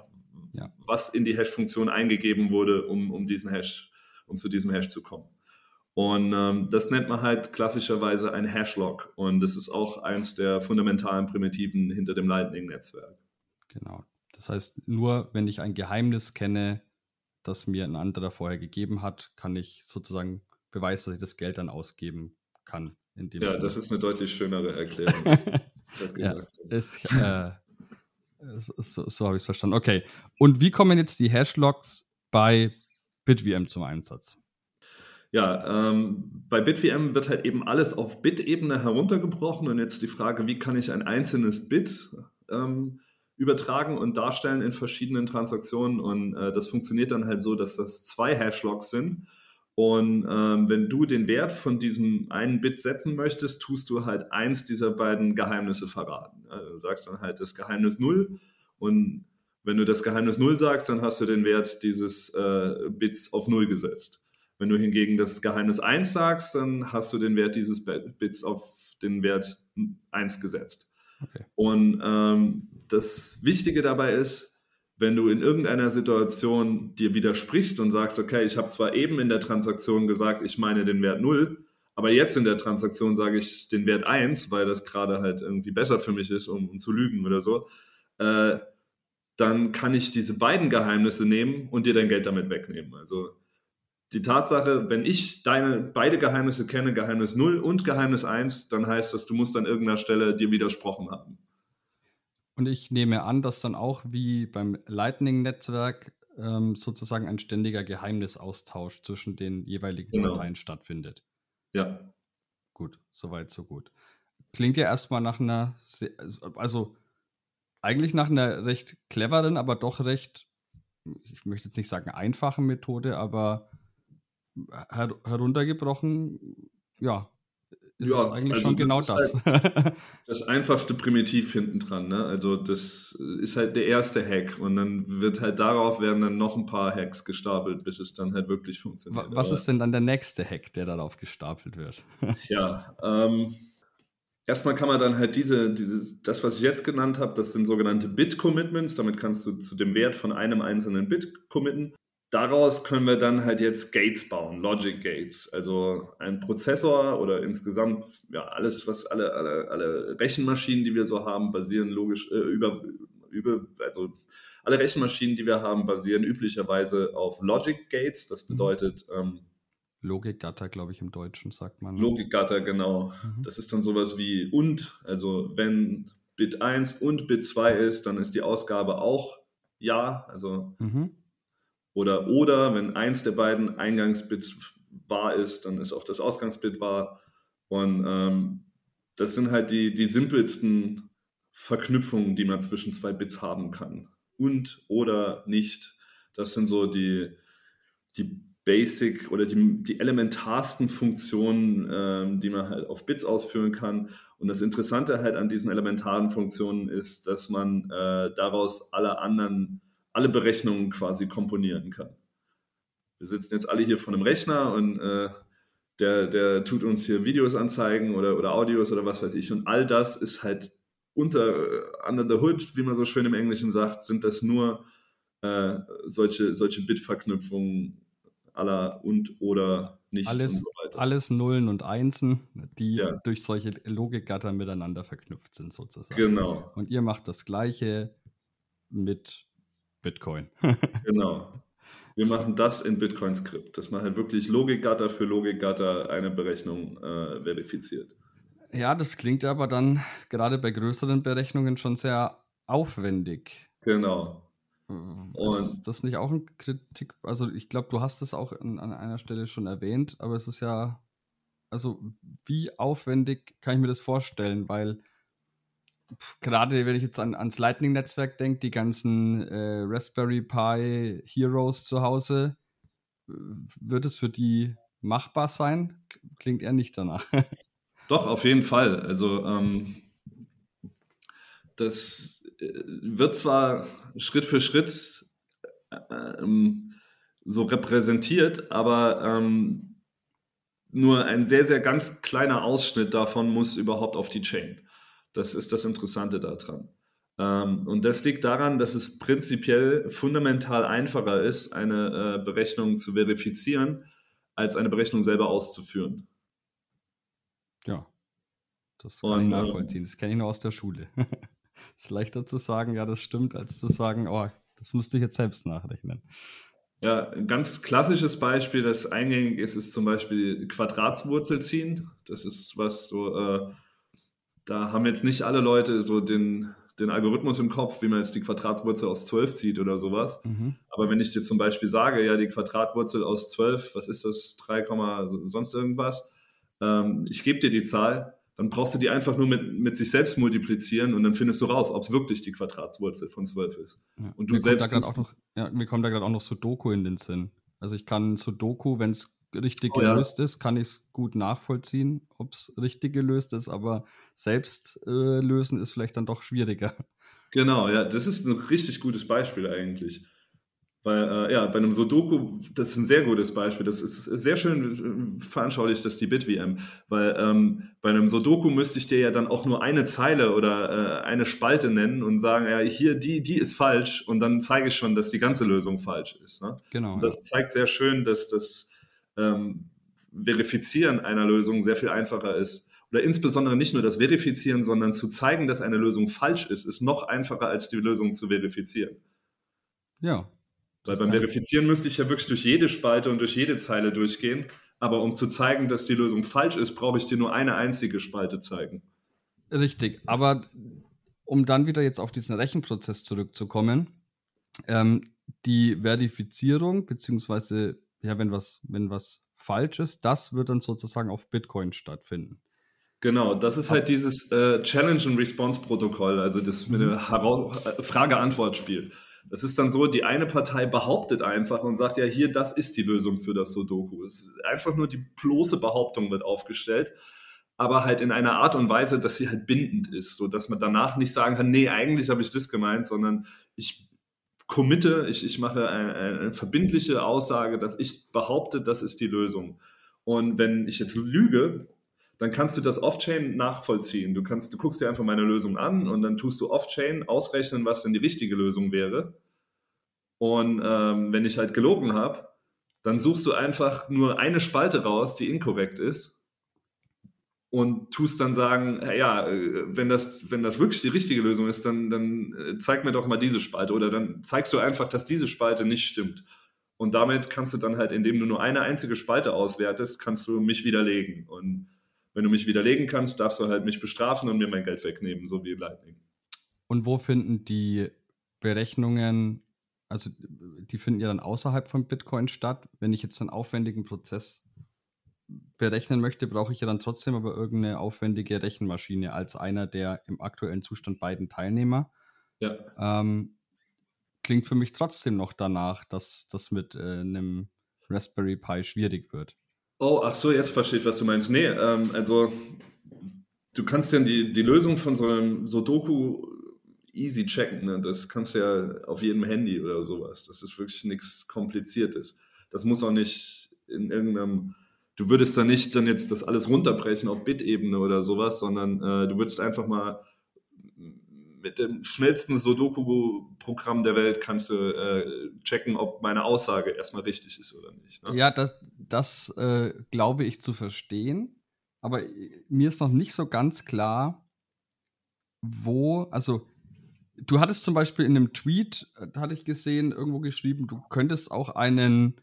ja. was in die Hash-Funktion eingegeben wurde, um, um diesen Hash, um zu diesem Hash zu kommen. Und ähm, das nennt man halt klassischerweise ein Hashlog. Und das ist auch eins der fundamentalen Primitiven hinter dem Lightning-Netzwerk. Genau. Das heißt, nur wenn ich ein Geheimnis kenne, das mir ein anderer vorher gegeben hat, kann ich sozusagen beweisen, dass ich das Geld dann ausgeben kann. ja, Sinne. das ist eine deutlich schönere Erklärung. ja, ist, äh, so, so habe ich es verstanden. Okay. Und wie kommen jetzt die Hashlogs bei BitVM zum Einsatz? Ja, ähm, bei BitVM wird halt eben alles auf Bit-Ebene heruntergebrochen und jetzt die Frage, wie kann ich ein einzelnes Bit ähm, übertragen und darstellen in verschiedenen Transaktionen und äh, das funktioniert dann halt so, dass das zwei Hashlogs sind und ähm, wenn du den Wert von diesem einen Bit setzen möchtest, tust du halt eins dieser beiden Geheimnisse verraten. Also du sagst dann halt das Geheimnis 0 und wenn du das Geheimnis 0 sagst, dann hast du den Wert dieses äh, Bits auf 0 gesetzt. Wenn du hingegen das Geheimnis 1 sagst, dann hast du den Wert dieses Bits auf den Wert 1 gesetzt. Okay. Und ähm, das Wichtige dabei ist, wenn du in irgendeiner Situation dir widersprichst und sagst, okay, ich habe zwar eben in der Transaktion gesagt, ich meine den Wert 0, aber jetzt in der Transaktion sage ich den Wert 1, weil das gerade halt irgendwie besser für mich ist, um, um zu lügen oder so, äh, dann kann ich diese beiden Geheimnisse nehmen und dir dein Geld damit wegnehmen. Also die Tatsache, wenn ich deine beide Geheimnisse kenne, Geheimnis 0 und Geheimnis 1, dann heißt das, du musst an irgendeiner Stelle dir widersprochen haben. Und ich nehme an, dass dann auch wie beim Lightning-Netzwerk ähm, sozusagen ein ständiger Geheimnisaustausch zwischen den jeweiligen genau. Parteien stattfindet. Ja. Gut, soweit, so gut. Klingt ja erstmal nach einer, also eigentlich nach einer recht cleveren, aber doch recht, ich möchte jetzt nicht sagen einfachen Methode, aber her heruntergebrochen, ja, ist ja, eigentlich also schon genau das. Halt das einfachste Primitiv hinten dran. Ne? Also das ist halt der erste Hack und dann wird halt darauf werden dann noch ein paar Hacks gestapelt, bis es dann halt wirklich funktioniert. Was ist denn dann der nächste Hack, der darauf gestapelt wird? ja, ähm, erstmal kann man dann halt diese, diese, das, was ich jetzt genannt habe, das sind sogenannte Bit-Commitments. Damit kannst du zu dem Wert von einem einzelnen Bit committen daraus können wir dann halt jetzt Gates bauen, Logic Gates. Also ein Prozessor oder insgesamt ja alles, was alle, alle, alle Rechenmaschinen, die wir so haben, basieren logisch äh, über, über, also alle Rechenmaschinen, die wir haben, basieren üblicherweise auf Logic Gates. Das mhm. bedeutet ähm, Logikgatter, glaube ich, im Deutschen sagt man. Ne? Logikgatter, genau. Mhm. Das ist dann sowas wie und, also wenn Bit 1 und Bit 2 ist, dann ist die Ausgabe auch ja, also mhm. Oder oder, wenn eins der beiden Eingangsbits wahr ist, dann ist auch das Ausgangsbit wahr. Und ähm, das sind halt die, die simpelsten Verknüpfungen, die man zwischen zwei Bits haben kann. Und oder nicht. Das sind so die, die Basic oder die, die elementarsten Funktionen, ähm, die man halt auf Bits ausführen kann. Und das Interessante halt an diesen elementaren Funktionen ist, dass man äh, daraus alle anderen, alle Berechnungen quasi komponieren kann. Wir sitzen jetzt alle hier vor einem Rechner und äh, der, der tut uns hier Videos anzeigen oder, oder Audios oder was weiß ich. Und all das ist halt unter, äh, under the hood, wie man so schön im Englischen sagt, sind das nur äh, solche, solche Bit-Verknüpfungen aller und oder nicht alles, und so weiter. Alles Nullen und Einsen, die Ja. durch solche Logikgatter miteinander verknüpft sind sozusagen. Genau, Und ihr macht das gleiche mit Bitcoin. genau. Wir machen das in Bitcoin-Skript, dass man halt wirklich Logikgatter für Logikgatter eine Berechnung äh, verifiziert. ja, das klingt aber dann gerade bei größeren Berechnungen schon sehr aufwendig. Genau. ist das nicht auch ein Kritik? Also ich glaube, du hast es auch an, an einer Stelle schon erwähnt, aber es ist ja, also wie aufwendig kann ich mir das vorstellen? Weil gerade wenn ich jetzt an, ans Lightning-Netzwerk denke, die ganzen äh, Raspberry Pi Heroes zu Hause, wird es für die machbar sein? Klingt eher nicht danach. Doch, auf jeden Fall. Also ähm, das äh, wird zwar Schritt für Schritt äh, ähm, so repräsentiert, aber ähm, nur ein sehr, sehr ganz kleiner Ausschnitt davon muss überhaupt auf die Chain. Das ist das Interessante daran. Ähm, und das liegt daran, dass es prinzipiell fundamental einfacher ist, eine äh, Berechnung zu verifizieren, als eine Berechnung selber auszuführen. Ja, das kann Und, ich ähm, nachvollziehen. Das kenne ich nur aus der Schule. Es ist leichter zu sagen, ja, das stimmt, als zu sagen, oh, das musste ich jetzt selbst nachrechnen. Ja, ein ganz klassisches Beispiel, das eingängig ist, ist zum Beispiel Quadratswurzel ziehen. Das ist was so, äh, da haben jetzt nicht alle Leute so den, den Algorithmus im Kopf, wie man jetzt die Quadratswurzel aus 12 zieht oder sowas. Mhm. Aber wenn ich dir zum Beispiel sage, ja, die Quadratwurzel aus 12, was ist das, 3, sonst irgendwas, ähm, ich gebe dir die Zahl, dann brauchst du die einfach nur mit, mit sich selbst multiplizieren und dann findest du raus, ob es wirklich die Quadratswurzel von 12 ist. Ja. Und du mir selbst Kommt da auch noch, ja, mir kommt da gerade auch noch Sudoku in den Sinn. Also ich kann Sudoku, wenn es richtig Oh ja. gelöst ist, kann ich es gut nachvollziehen, ob es richtig gelöst ist, aber selbst äh, lösen ist vielleicht dann doch schwieriger. Genau, ja, das ist ein richtig gutes Beispiel eigentlich. Weil, äh, ja, bei einem Sudoku, das ist ein sehr gutes Beispiel. Das ist sehr schön äh, veranschaulicht, das die BitVM. Weil ähm, bei einem Sudoku müsste ich dir ja dann auch nur eine Zeile oder äh, eine Spalte nennen und sagen, ja, hier, die, die ist falsch. Und dann zeige ich schon, dass die ganze Lösung falsch ist. Ne? Genau. Und das zeigt sehr schön, dass das ähm, Verifizieren einer Lösung sehr viel einfacher ist. Oder insbesondere nicht nur das Verifizieren, sondern zu zeigen, dass eine Lösung falsch ist, ist noch einfacher als die Lösung zu verifizieren. ja. Weil beim Verifizieren müsste ich ja wirklich durch jede Spalte und durch jede Zeile durchgehen. Aber um zu zeigen, dass die Lösung falsch ist, brauche ich dir nur eine einzige Spalte zeigen. Richtig, aber um dann wieder jetzt auf diesen Rechenprozess zurückzukommen, ähm, die Verifizierung, beziehungsweise, ja, wenn was, wenn was falsch ist, das wird dann sozusagen auf Bitcoin stattfinden. Genau, das ist halt dieses äh, Challenge and Response Protokoll, also das mit dem äh, Frage-Antwort-Spiel. Das ist dann so, die eine Partei behauptet einfach und sagt, ja, hier, das ist die Lösung für das Sudoku. Es ist einfach nur die bloße Behauptung wird aufgestellt, aber halt in einer Art und Weise, dass sie halt bindend ist, so dass man danach nicht sagen kann, nee, eigentlich habe ich das gemeint, sondern ich committe, ich, ich mache eine, eine verbindliche Aussage, dass ich behaupte, das ist die Lösung. Und wenn ich jetzt lüge, dann kannst du das Off-Chain nachvollziehen. Du, kannst, du guckst dir einfach meine Lösung an und dann tust du Off-Chain ausrechnen, was denn die richtige Lösung wäre. Und ähm, wenn ich halt gelogen habe, dann suchst du einfach nur eine Spalte raus, die inkorrekt ist und tust dann sagen, "Hey, ja, äh, wenn das, wenn das wirklich die richtige Lösung ist, dann, dann äh, zeig mir doch mal diese Spalte oder dann zeigst du einfach, dass diese Spalte nicht stimmt. Und damit kannst du dann halt, indem du nur eine einzige Spalte auswertest, kannst du mich widerlegen. Und wenn du mich widerlegen kannst, darfst du halt mich bestrafen und mir mein Geld wegnehmen, so wie Lightning. Und wo finden die Berechnungen, also die finden ja dann außerhalb von Bitcoin statt. Wenn ich jetzt einen aufwendigen Prozess berechnen möchte, brauche ich ja dann trotzdem aber irgendeine aufwendige Rechenmaschine als einer der im aktuellen Zustand beiden Teilnehmer. Ja. Ähm, klingt für mich trotzdem noch danach, dass das mit äh, einem Raspberry Pi schwierig wird. Oh, ach so, jetzt verstehe ich, was du meinst. Nee, ähm, also du kannst ja die, die Lösung von so einem Sudoku easy checken. Ne? Das kannst du ja auf jedem Handy oder sowas. Das ist wirklich nichts Kompliziertes. Das muss auch nicht in irgendeinem, du würdest da nicht dann jetzt das alles runterbrechen auf Bit-Ebene oder sowas, sondern äh, du würdest einfach mal mit dem schnellsten Sudoku-Programm der Welt kannst du äh, checken, ob meine Aussage erstmal richtig ist oder nicht. Ne? Ja, das, das äh, glaube ich zu verstehen. Aber mir ist noch nicht so ganz klar, wo, also du hattest zum Beispiel in einem Tweet, äh, hatte ich gesehen, irgendwo geschrieben, du könntest auch einen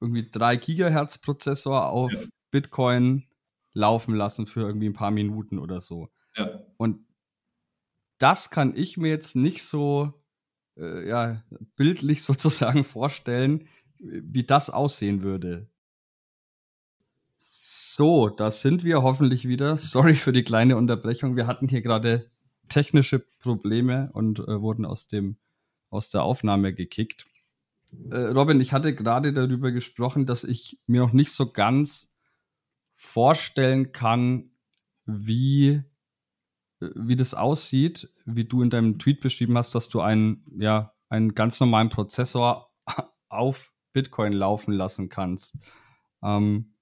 irgendwie 3 Gigahertz Prozessor auf ja. Bitcoin laufen lassen für irgendwie ein paar Minuten oder so. Ja. Und das kann ich mir jetzt nicht so äh, ja, bildlich sozusagen vorstellen, wie das aussehen würde. So, da sind wir hoffentlich wieder. Sorry für die kleine Unterbrechung. Wir hatten hier gerade technische Probleme und äh, wurden aus dem aus der Aufnahme gekickt. Äh, Robin, ich hatte gerade darüber gesprochen, dass ich mir noch nicht so ganz vorstellen kann, wie wie das aussieht, wie du in deinem Tweet beschrieben hast, dass du einen, ja, einen ganz normalen Prozessor auf Bitcoin laufen lassen kannst. Ähm,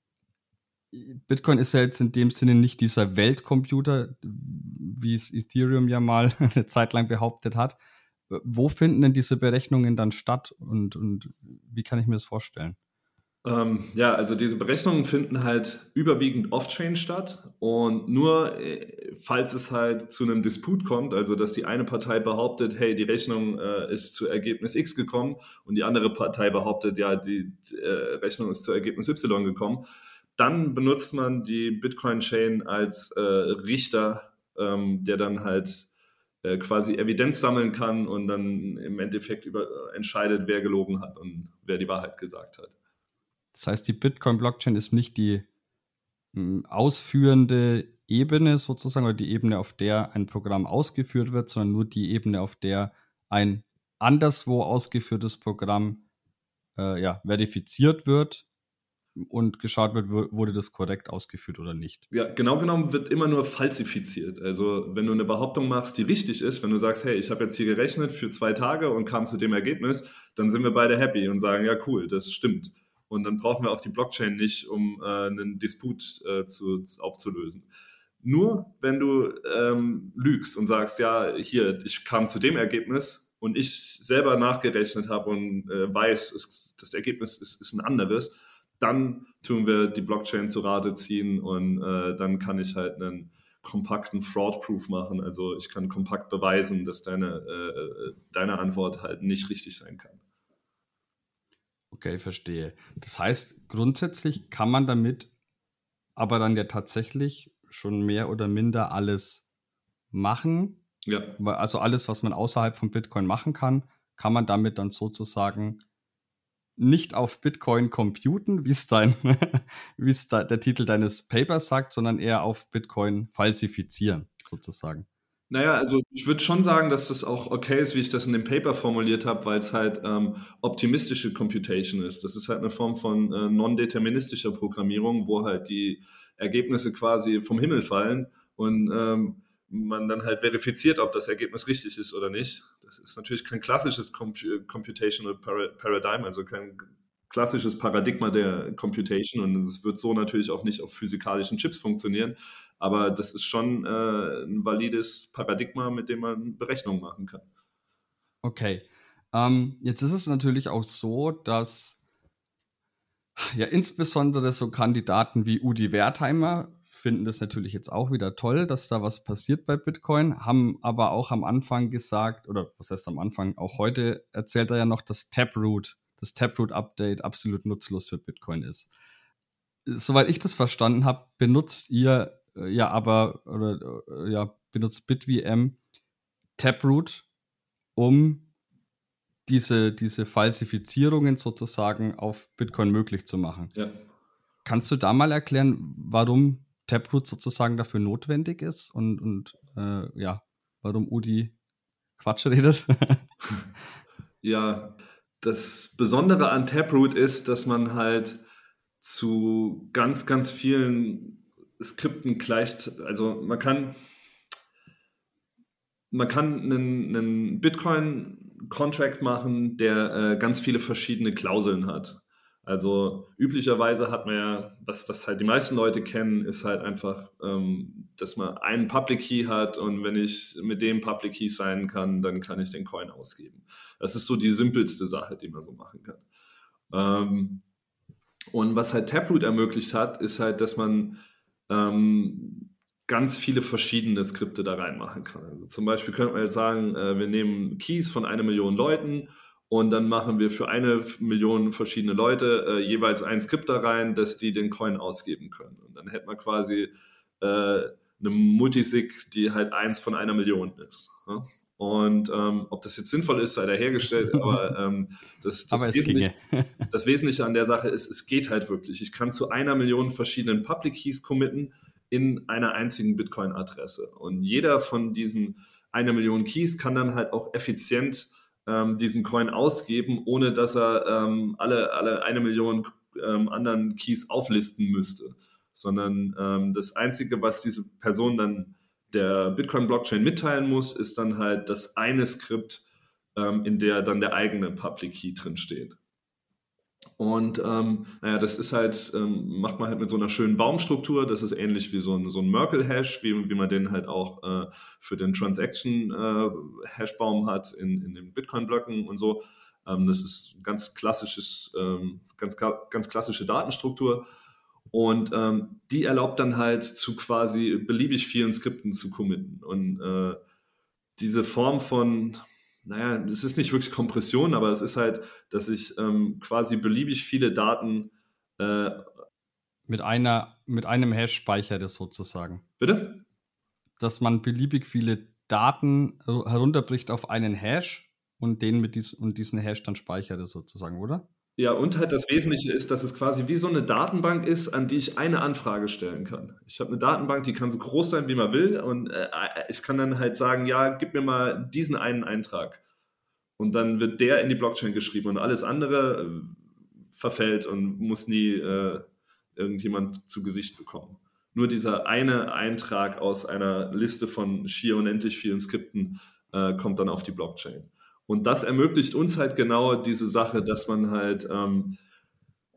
Bitcoin ist ja jetzt in dem Sinne nicht dieser Weltcomputer, wie es Ethereum ja mal eine Zeit lang behauptet hat. Wo finden denn diese Berechnungen dann statt und, und wie kann ich mir das vorstellen? Ähm, ja, also diese Berechnungen finden halt überwiegend off-chain statt und nur äh, falls es halt zu einem Disput kommt, also dass die eine Partei behauptet, hey, die Rechnung äh, ist zu Ergebnis X gekommen und die andere Partei behauptet, ja, die äh, Rechnung ist zu Ergebnis Y gekommen, dann benutzt man die Bitcoin-Chain als äh, Richter, ähm, der dann halt äh, quasi Evidenz sammeln kann und dann im Endeffekt über, entscheidet, wer gelogen hat und wer die Wahrheit gesagt hat. Das heißt, die Bitcoin-Blockchain ist nicht die hm, ausführende Ebene sozusagen oder die Ebene, auf der ein Programm ausgeführt wird, sondern nur die Ebene, auf der ein anderswo ausgeführtes Programm äh, ja, verifiziert wird und geschaut wird, wurde das korrekt ausgeführt oder nicht. Ja, genau genommen wird immer nur falsifiziert. Also wenn du eine Behauptung machst, die richtig ist, wenn du sagst, hey, ich habe jetzt hier gerechnet für zwei Tage und kam zu dem Ergebnis, dann sind wir beide happy und sagen, ja cool, das stimmt. Und dann brauchen wir auch die Blockchain nicht, um äh, einen Disput äh, zu, aufzulösen. Nur wenn du ähm, lügst und sagst, ja, hier, ich kam zu dem Ergebnis und ich selber nachgerechnet habe und äh, weiß, es, das Ergebnis ist, ist, ein anderes, dann tun wir die Blockchain zu Rate ziehen und äh, dann kann ich halt einen kompakten Fraud-Proof machen. Also ich kann kompakt beweisen, dass deine, äh, deine Antwort halt nicht richtig sein kann. Okay, verstehe. Das heißt, grundsätzlich kann man damit aber dann ja tatsächlich schon mehr oder minder alles machen. Ja. Also alles, was man außerhalb von Bitcoin machen kann, kann man damit dann sozusagen nicht auf Bitcoin computen, wie es dein, wie es da, der Titel deines Papers sagt, sondern eher auf Bitcoin falsifizieren, sozusagen. Naja, also ich würde schon sagen, dass das auch okay ist, wie ich das in dem Paper formuliert habe, weil es halt ähm, optimistische Computation ist. Das ist halt eine Form von äh, non-deterministischer Programmierung, wo halt die Ergebnisse quasi vom Himmel fallen und ähm, man dann halt verifiziert, ob das Ergebnis richtig ist oder nicht. Das ist natürlich kein klassisches Comp Computational Paradigm, also kein klassisches Paradigma der Computation und es wird so natürlich auch nicht auf physikalischen Chips funktionieren. Aber das ist schon äh, ein valides Paradigma, mit dem man Berechnungen machen kann. Okay. Ähm, jetzt ist es natürlich auch so, dass ja insbesondere so Kandidaten wie Udi Wertheimer finden das natürlich jetzt auch wieder toll, dass da was passiert bei Bitcoin, haben aber auch am Anfang gesagt, oder was heißt am Anfang, auch heute erzählt er ja noch, dass Taproot, das Taproot-Update absolut nutzlos für Bitcoin ist. Soweit ich das verstanden habe, benutzt ihr äh, ja aber oder äh, ja benutzt BitVM Taproot, um diese, diese Falsifizierungen sozusagen auf Bitcoin möglich zu machen. Ja. Kannst du da mal erklären, warum Taproot sozusagen dafür notwendig ist und, und äh, ja, warum Udi Quatsch redet? ja, das Besondere an Taproot ist, dass man halt zu ganz, ganz vielen Skripten gleicht. Also man kann, man kann einen, einen Bitcoin-Contract machen, der äh, ganz viele verschiedene Klauseln hat. Also üblicherweise hat man ja, was, was halt die meisten Leute kennen, ist halt einfach, ähm, dass man einen Public Key hat und wenn ich mit dem Public Key sein kann, dann kann ich den Coin ausgeben. Das ist so die simpelste Sache, die man so machen kann. Ähm, und was halt Taproot ermöglicht hat, ist halt, dass man ähm, ganz viele verschiedene Skripte da reinmachen kann. Also zum Beispiel könnte man jetzt sagen, äh, wir nehmen Keys von einer Million Leuten und dann machen wir für eine Million verschiedene Leute äh, jeweils ein Skript da rein, dass die den Coin ausgeben können. Und dann hätte man quasi äh, eine Multisig, die halt eins von einer Million ist. Ja? Und ähm, ob das jetzt sinnvoll ist, sei dahergestellt, aber ähm, das, das, aber Wesentliche, das, Wesentliche, an der Sache ist, es geht halt wirklich. Ich kann zu einer Million verschiedenen Public Keys committen in einer einzigen Bitcoin-Adresse. Und jeder von diesen einer Million Keys kann dann halt auch effizient ähm, diesen Coin ausgeben, ohne dass er ähm, alle, alle eine Million ähm, anderen Keys auflisten müsste. Sondern ähm, das Einzige, was diese Person dann der Bitcoin-Blockchain mitteilen muss, ist dann halt das eine Skript, ähm, in der dann der eigene Public Key drin steht. Und ähm, naja, das ist halt, ähm, macht man halt mit so einer schönen Baumstruktur. Das ist ähnlich wie so ein, so ein Merkle-Hash, wie, wie man den halt auch äh, für den Transaction-Hash-Baum äh, hat in, in den Bitcoin-Blöcken und so. Ähm, das ist ganz klassisches, ähm, ganz, ganz klassische Datenstruktur. Und ähm, die erlaubt dann halt zu quasi beliebig vielen Skripten zu committen. Und äh, diese Form von, naja, es ist nicht wirklich Kompression, aber es ist halt, dass ich ähm, quasi beliebig viele Daten äh, mit einer, mit einem Hash speichert es sozusagen. Bitte? Dass man beliebig viele Daten herunterbricht auf einen Hash und den mit dies, und diesen Hash dann speichert es sozusagen, oder? Ja, und halt das Wesentliche ist, dass es quasi wie so eine Datenbank ist, an die ich eine Anfrage stellen kann. Ich habe eine Datenbank, die kann so groß sein, wie man will, und äh, ich kann dann halt sagen, ja, gib mir mal diesen einen Eintrag. Und dann wird der in die Blockchain geschrieben und alles andere äh, verfällt und muss nie äh, irgendjemand zu Gesicht bekommen. Nur dieser eine Eintrag aus einer Liste von schier unendlich vielen Skripten äh, kommt dann auf die Blockchain. Und das ermöglicht uns halt genau diese Sache, dass man halt ähm,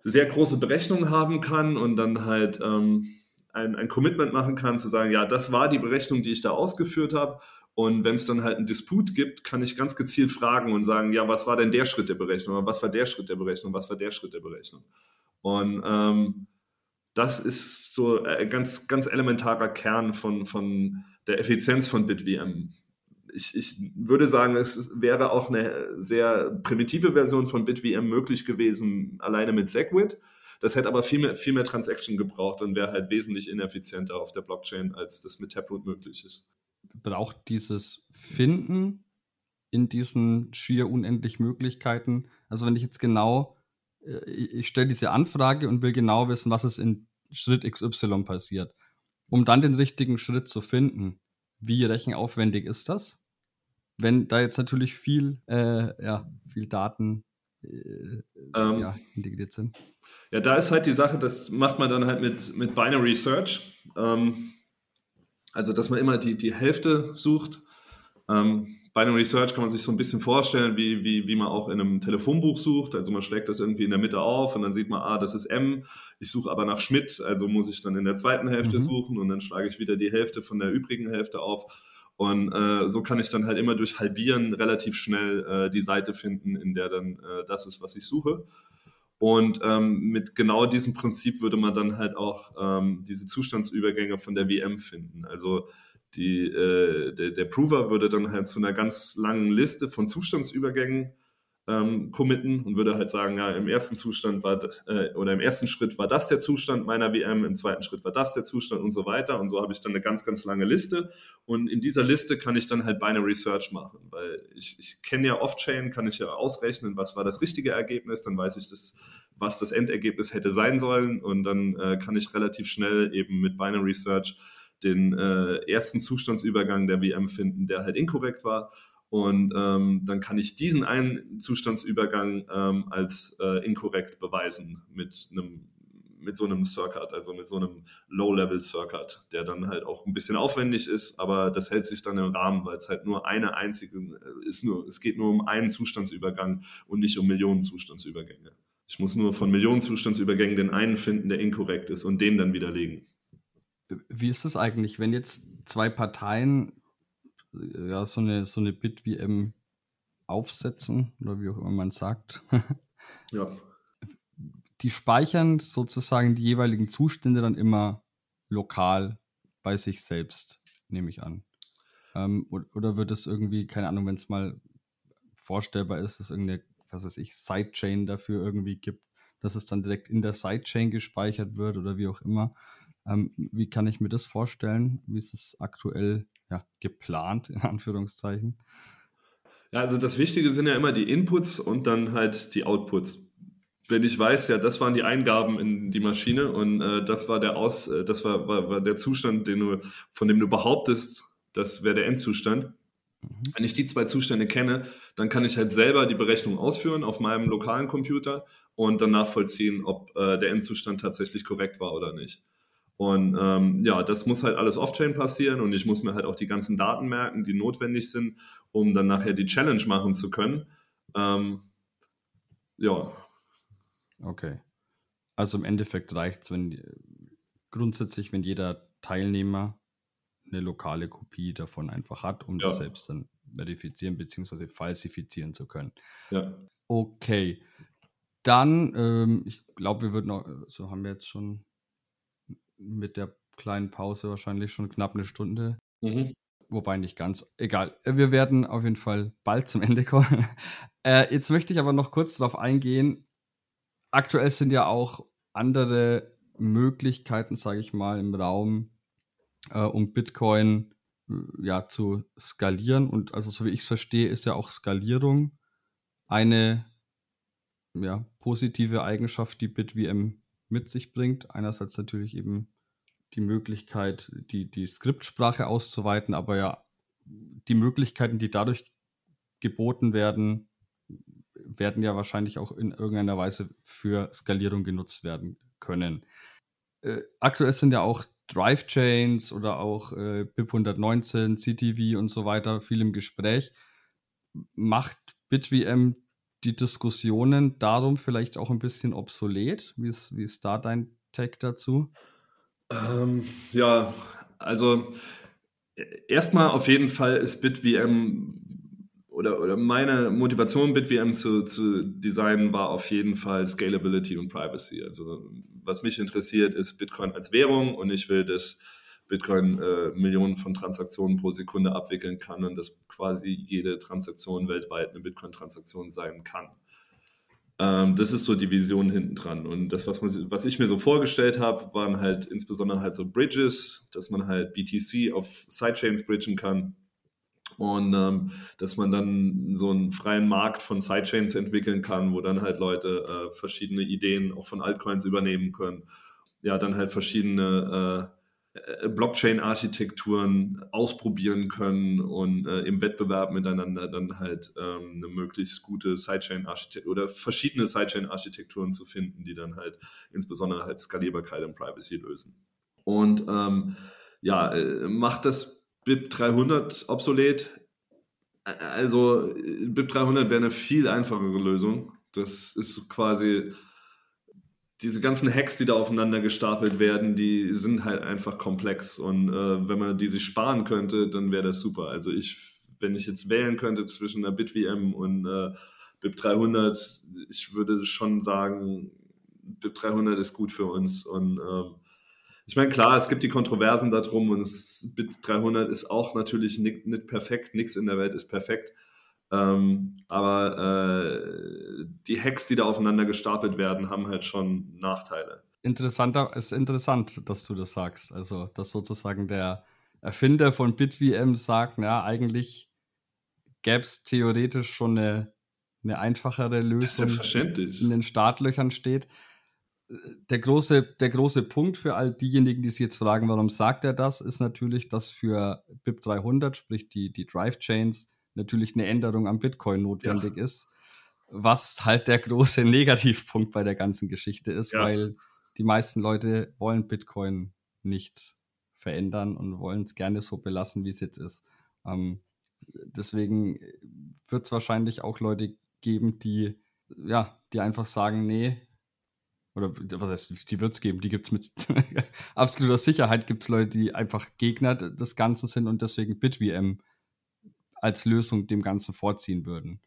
sehr große Berechnungen haben kann und dann halt ähm, ein, ein Commitment machen kann, zu sagen, ja, das war die Berechnung, die ich da ausgeführt habe. Und wenn es dann halt einen Disput gibt, kann ich ganz gezielt fragen und sagen, ja, was war denn der Schritt der Berechnung? Was war der Schritt der Berechnung? Was war der Schritt der Berechnung? Und ähm, das ist so ein ganz, ganz elementarer Kern von, von der Effizienz von BitVM ich, ich würde sagen, es wäre auch eine sehr primitive Version von BitVM möglich gewesen, alleine mit Segwit. Das hätte aber viel mehr, viel mehr Transaction gebraucht und wäre halt wesentlich ineffizienter auf der Blockchain, als das mit Taproot möglich ist. Braucht dieses Finden in diesen schier unendlich Möglichkeiten, also wenn ich jetzt genau, äh, ich stelle diese Anfrage und will genau wissen, was ist in Schritt XY passiert, um dann den richtigen Schritt zu finden. Wie rechenaufwendig ist das? Wenn da jetzt natürlich viel, äh, ja, viel Daten äh, ähm, ja, integriert sind. Ja, da ist halt die Sache, das macht man dann halt mit, mit Binary Search. Ähm, also, dass man immer die, die Hälfte sucht. Ähm, Binary Search kann man sich so ein bisschen vorstellen, wie, wie, wie man auch in einem Telefonbuch sucht. Also man schlägt das irgendwie in der Mitte auf und dann sieht man, ah, das ist M. Ich suche aber nach Schmidt, also muss ich dann in der zweiten Hälfte mhm. suchen und dann schlage ich wieder die Hälfte von der übrigen Hälfte auf. Und äh, so kann ich dann halt immer durch Halbieren relativ schnell äh, die Seite finden, in der dann äh, das ist, was ich suche. Und ähm, mit genau diesem Prinzip würde man dann halt auch ähm, diese Zustandsübergänge von der VM finden. Also die, äh, der, der Prover würde dann halt zu einer ganz langen Liste von Zustandsübergängen ähm, committen und würde halt sagen, ja, im ersten Zustand war äh, oder im ersten Schritt war das der Zustand meiner VM, im zweiten Schritt war das der Zustand und so weiter. Und so habe ich dann eine ganz, ganz lange Liste. Und in dieser Liste kann ich dann halt Binary Search machen, weil ich, ich kenne ja Off-Chain, kann ich ja ausrechnen, was war das richtige Ergebnis, dann weiß ich das, was das Endergebnis hätte sein sollen und dann äh, kann ich relativ schnell eben mit Binary Search den äh, ersten Zustandsübergang der VM finden, der halt inkorrekt war Und ähm, dann kann ich diesen einen Zustandsübergang ähm, als äh, inkorrekt beweisen mit einem mit so einem Circuit, also mit so einem Low-Level-Circuit, der dann halt auch ein bisschen aufwendig ist, aber das hält sich dann im Rahmen, weil es halt nur eine einzige äh, ist nur, es geht nur um einen Zustandsübergang und nicht um Millionen Zustandsübergänge. Ich muss nur von Millionen Zustandsübergängen den einen finden, der inkorrekt ist und den dann widerlegen. Wie ist das eigentlich, wenn jetzt zwei Parteien ja so eine, so eine Bit-VM aufsetzen oder wie auch immer man sagt? ja die speichern sozusagen die jeweiligen Zustände dann immer lokal bei sich selbst, nehme ich an. Ähm, oder wird es irgendwie, keine Ahnung, wenn es mal vorstellbar ist, dass irgendeine, was weiß ich, Sidechain dafür irgendwie gibt, dass es dann direkt in der Sidechain gespeichert wird oder wie auch immer. Ähm, wie kann ich mir das vorstellen? Wie ist es aktuell ja, geplant, in Anführungszeichen? Ja, also das Wichtige sind ja immer die Inputs und dann halt die Outputs wenn ich weiß, ja, das waren die Eingaben in die Maschine und äh, das war der Aus, äh, das war, war, war, der Zustand, den du, von dem du behauptest, das wäre der Endzustand. Mhm. Wenn ich die zwei Zustände kenne, dann kann ich halt selber die Berechnung ausführen auf meinem lokalen Computer und dann nachvollziehen, ob äh, der Endzustand tatsächlich korrekt war oder nicht. Und ähm, ja, das muss halt alles off-chain passieren und ich muss mir halt auch die ganzen Daten merken, die notwendig sind, um dann nachher die Challenge machen zu können. Ähm, ja, Okay. Also im Endeffekt reicht es, wenn grundsätzlich, wenn jeder Teilnehmer eine lokale Kopie davon einfach hat, um ja. das selbst dann verifizieren bzw. falsifizieren zu können. Ja. Okay. Dann, ähm, ich glaube, wir würden noch, so haben wir jetzt schon mit der kleinen Pause wahrscheinlich schon knapp eine Stunde. Mhm. Wobei nicht ganz. Egal. Wir werden auf jeden Fall bald zum Ende kommen. äh, jetzt möchte ich aber noch kurz darauf eingehen, aktuell sind ja auch andere Möglichkeiten, sage ich mal, im Raum, äh, um Bitcoin äh, ja zu skalieren. Und also so wie ich es verstehe, ist ja auch Skalierung eine ja, positive Eigenschaft, die BitVM mit sich bringt. Einerseits natürlich eben die Möglichkeit, die, die Skriptsprache auszuweiten, aber ja die Möglichkeiten, die dadurch geboten werden, werden ja wahrscheinlich auch in irgendeiner Weise für Skalierung genutzt werden können. Äh, aktuell sind ja auch Drive-Chains oder auch äh, BIP 119, CTV und so weiter viel im Gespräch. Macht BitVM die Diskussionen darum vielleicht auch ein bisschen obsolet? Wie ist, wie ist da dein Tag dazu? Ähm, ja, also e-, erstmal auf jeden Fall ist BitVM oder, oder meine Motivation, BitVM zu, zu designen, war auf jeden Fall Scalability und Privacy. Also was mich interessiert, ist Bitcoin als Währung und ich will, dass Bitcoin äh, Millionen von Transaktionen pro Sekunde abwickeln kann und dass quasi jede Transaktion weltweit eine Bitcoin-Transaktion sein kann. Ähm, das ist so die Vision hinten dran. Und das, was, man, was ich mir so vorgestellt habe, waren halt insbesondere halt so Bridges, dass man halt BTC auf Sidechains bridgen kann und ähm, dass man dann so einen freien Markt von Sidechains entwickeln kann, wo dann halt Leute äh, verschiedene Ideen auch von Altcoins übernehmen können. Ja, dann halt verschiedene äh, Blockchain-Architekturen ausprobieren können und äh, im Wettbewerb miteinander dann halt ähm, eine möglichst gute Sidechain-Architektur oder verschiedene Sidechain-Architekturen zu finden, die dann halt insbesondere halt Skalierbarkeit und Privacy lösen. Und ähm, ja, äh, macht das BIP 300 obsolet. Also BIP 300 wäre eine viel einfachere Lösung. Das ist quasi diese ganzen Hacks, die da aufeinander gestapelt werden, die sind halt einfach komplex. Und äh, wenn man die sich sparen könnte, dann wäre das super. Also ich, wenn ich jetzt wählen könnte zwischen einer BitVM und äh, BIP 300, ich würde schon sagen, BIP 300 ist gut für uns. Und ähm, ich meine, klar, es gibt die Kontroversen darum und das Bit 300 ist auch natürlich nicht, nicht perfekt, nichts in der Welt ist perfekt. Ähm, aber äh, die Hacks, die da aufeinander gestapelt werden, haben halt schon Nachteile. Interessanter, ist interessant, dass du das sagst. Also, dass sozusagen der Erfinder von BitVM sagt, ja, eigentlich gäbe es theoretisch schon eine, eine einfachere Lösung, die in den Startlöchern steht der große, der große Punkt für all diejenigen, die sich jetzt fragen, warum sagt er das, ist natürlich, dass für BIP 300, sprich die, die Drive Chains, natürlich eine Änderung am Bitcoin notwendig ja. ist, was halt der große Negativpunkt bei der ganzen Geschichte ist, ja. weil die meisten Leute wollen Bitcoin nicht verändern und wollen es gerne so belassen, wie es jetzt ist. Ähm, deswegen wird es wahrscheinlich auch Leute geben, die ja, die einfach sagen, nee, oder was heißt, die wird es geben, die gibt es mit absoluter Sicherheit, gibt es Leute, die einfach Gegner des Ganzen sind und deswegen BitVM als Lösung dem Ganzen vorziehen würden.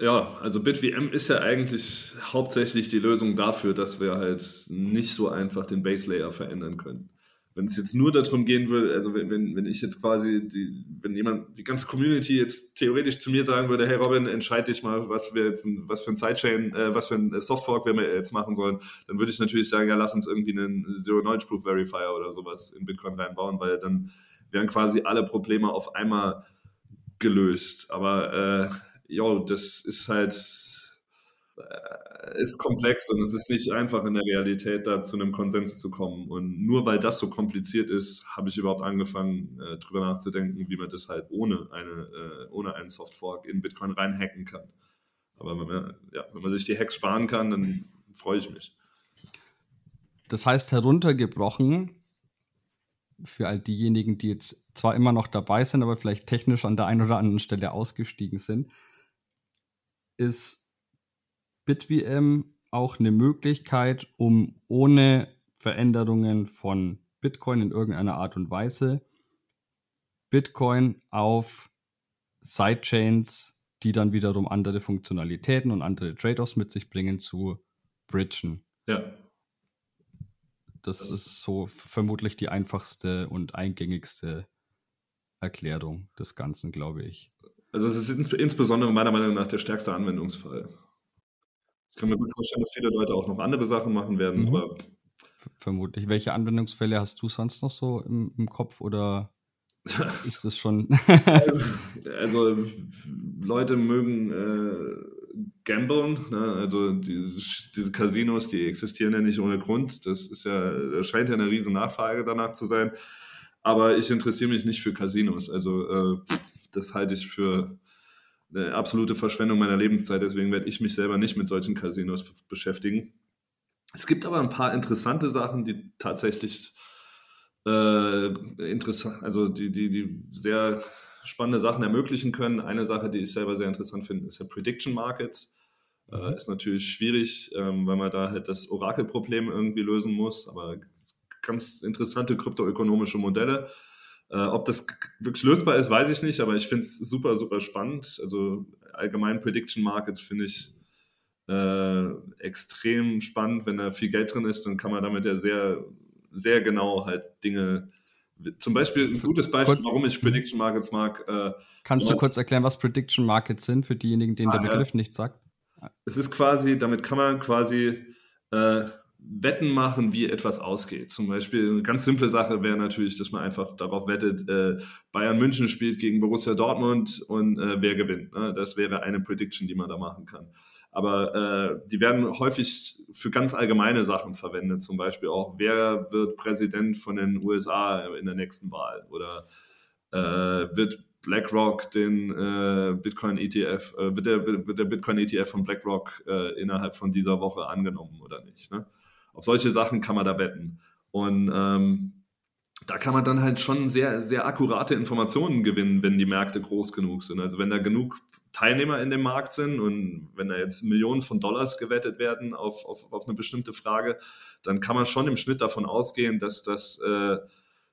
Ja, also BitVM ist ja eigentlich hauptsächlich die Lösung dafür, dass wir halt nicht so einfach den Base Layer verändern können wenn es jetzt nur darum gehen würde, also wenn, wenn, wenn ich jetzt quasi, die, wenn jemand, die ganze Community jetzt theoretisch zu mir sagen würde, hey Robin, entscheide dich mal, was wir jetzt, was für ein Sidechain, äh, was für ein Softfork wir jetzt machen sollen, dann würde ich natürlich sagen, ja, lass uns irgendwie einen Zero Knowledge Proof Verifier oder sowas in Bitcoin reinbauen, weil dann wären quasi alle Probleme auf einmal gelöst. Aber äh, ja, das ist halt äh, ist komplex und es ist nicht einfach in der Realität da zu einem Konsens zu kommen. Und nur weil das so kompliziert ist, habe ich überhaupt angefangen, äh, drüber nachzudenken, wie man das halt ohne, eine, äh, ohne einen Softfork in Bitcoin reinhacken kann. Aber wenn man, ja, wenn man sich die Hacks sparen kann, dann freue ich mich. Das heißt, heruntergebrochen, für all diejenigen, die jetzt zwar immer noch dabei sind, aber vielleicht technisch an der einen oder anderen Stelle ausgestiegen sind, ist BitVM auch eine Möglichkeit, um ohne Veränderungen von Bitcoin in irgendeiner Art und Weise Bitcoin auf Sidechains, die dann wiederum andere Funktionalitäten und andere Trade-offs mit sich bringen, zu bridgen. Ja. Das, ist so vermutlich die einfachste und eingängigste Erklärung des Ganzen, glaube ich. Also es ist ins insbesondere meiner Meinung nach der stärkste Anwendungsfall. Ich kann mir gut vorstellen, dass viele Leute auch noch andere Sachen machen werden, mhm. aber. Vermutlich. Welche Anwendungsfälle hast du sonst noch so im, im Kopf oder ist das schon. also, Leute mögen äh, gamblen, ne? also diese, diese Casinos, die existieren ja nicht ohne Grund. Das ist ja, da scheint ja eine riesen Nachfrage danach zu sein. Aber ich interessiere mich nicht für Casinos. Also, äh, das halte ich für eine absolute Verschwendung meiner Lebenszeit. Deswegen werde ich mich selber nicht mit solchen Casinos beschäftigen. Es gibt aber ein paar interessante Sachen, die tatsächlich äh, interessant, also die, die, die sehr spannende Sachen ermöglichen können. Eine Sache, die ich selber sehr interessant finde, ist ja Prediction Markets. Äh, mhm. ist natürlich schwierig, ähm, weil man da halt das Orakelproblem irgendwie lösen muss, aber ganz interessante kryptoökonomische Modelle. Äh, ob das wirklich lösbar ist, weiß ich nicht, aber ich finde es super, super spannend. Also allgemein Prediction Markets finde ich äh, extrem spannend. Wenn da viel Geld drin ist, dann kann man damit ja sehr, sehr genau halt Dinge zum Beispiel ein gutes Beispiel, warum ich Prediction Markets mag. Äh, Kannst du kurz erklären, was Prediction Markets sind für diejenigen, denen ah, der Begriff ja. nichts sagt? Es ist quasi, damit kann man quasi äh, Wetten machen, wie etwas ausgeht. Zum Beispiel eine ganz simple Sache wäre natürlich, dass man einfach darauf wettet, äh, Bayern München spielt gegen Borussia Dortmund und äh, wer gewinnt. Ne? Das wäre eine Prediction, die man da machen kann. Aber äh, die werden häufig für ganz allgemeine Sachen verwendet, zum Beispiel auch, wer wird Präsident von den USA in der nächsten Wahl oder äh, wird BlackRock den äh, Bitcoin ETF, äh, wird, der, wird der Bitcoin ETF von BlackRock innerhalb von dieser Woche angenommen oder nicht. Ne? Auf solche Sachen kann man da wetten. Und ähm, da kann man dann halt schon sehr, sehr akkurate Informationen gewinnen, wenn die Märkte groß genug sind. Also wenn da genug Teilnehmer in dem Markt sind und wenn da jetzt Millionen von Dollars gewettet werden auf, auf, auf eine bestimmte Frage, dann kann man schon im Schnitt davon ausgehen, dass das äh,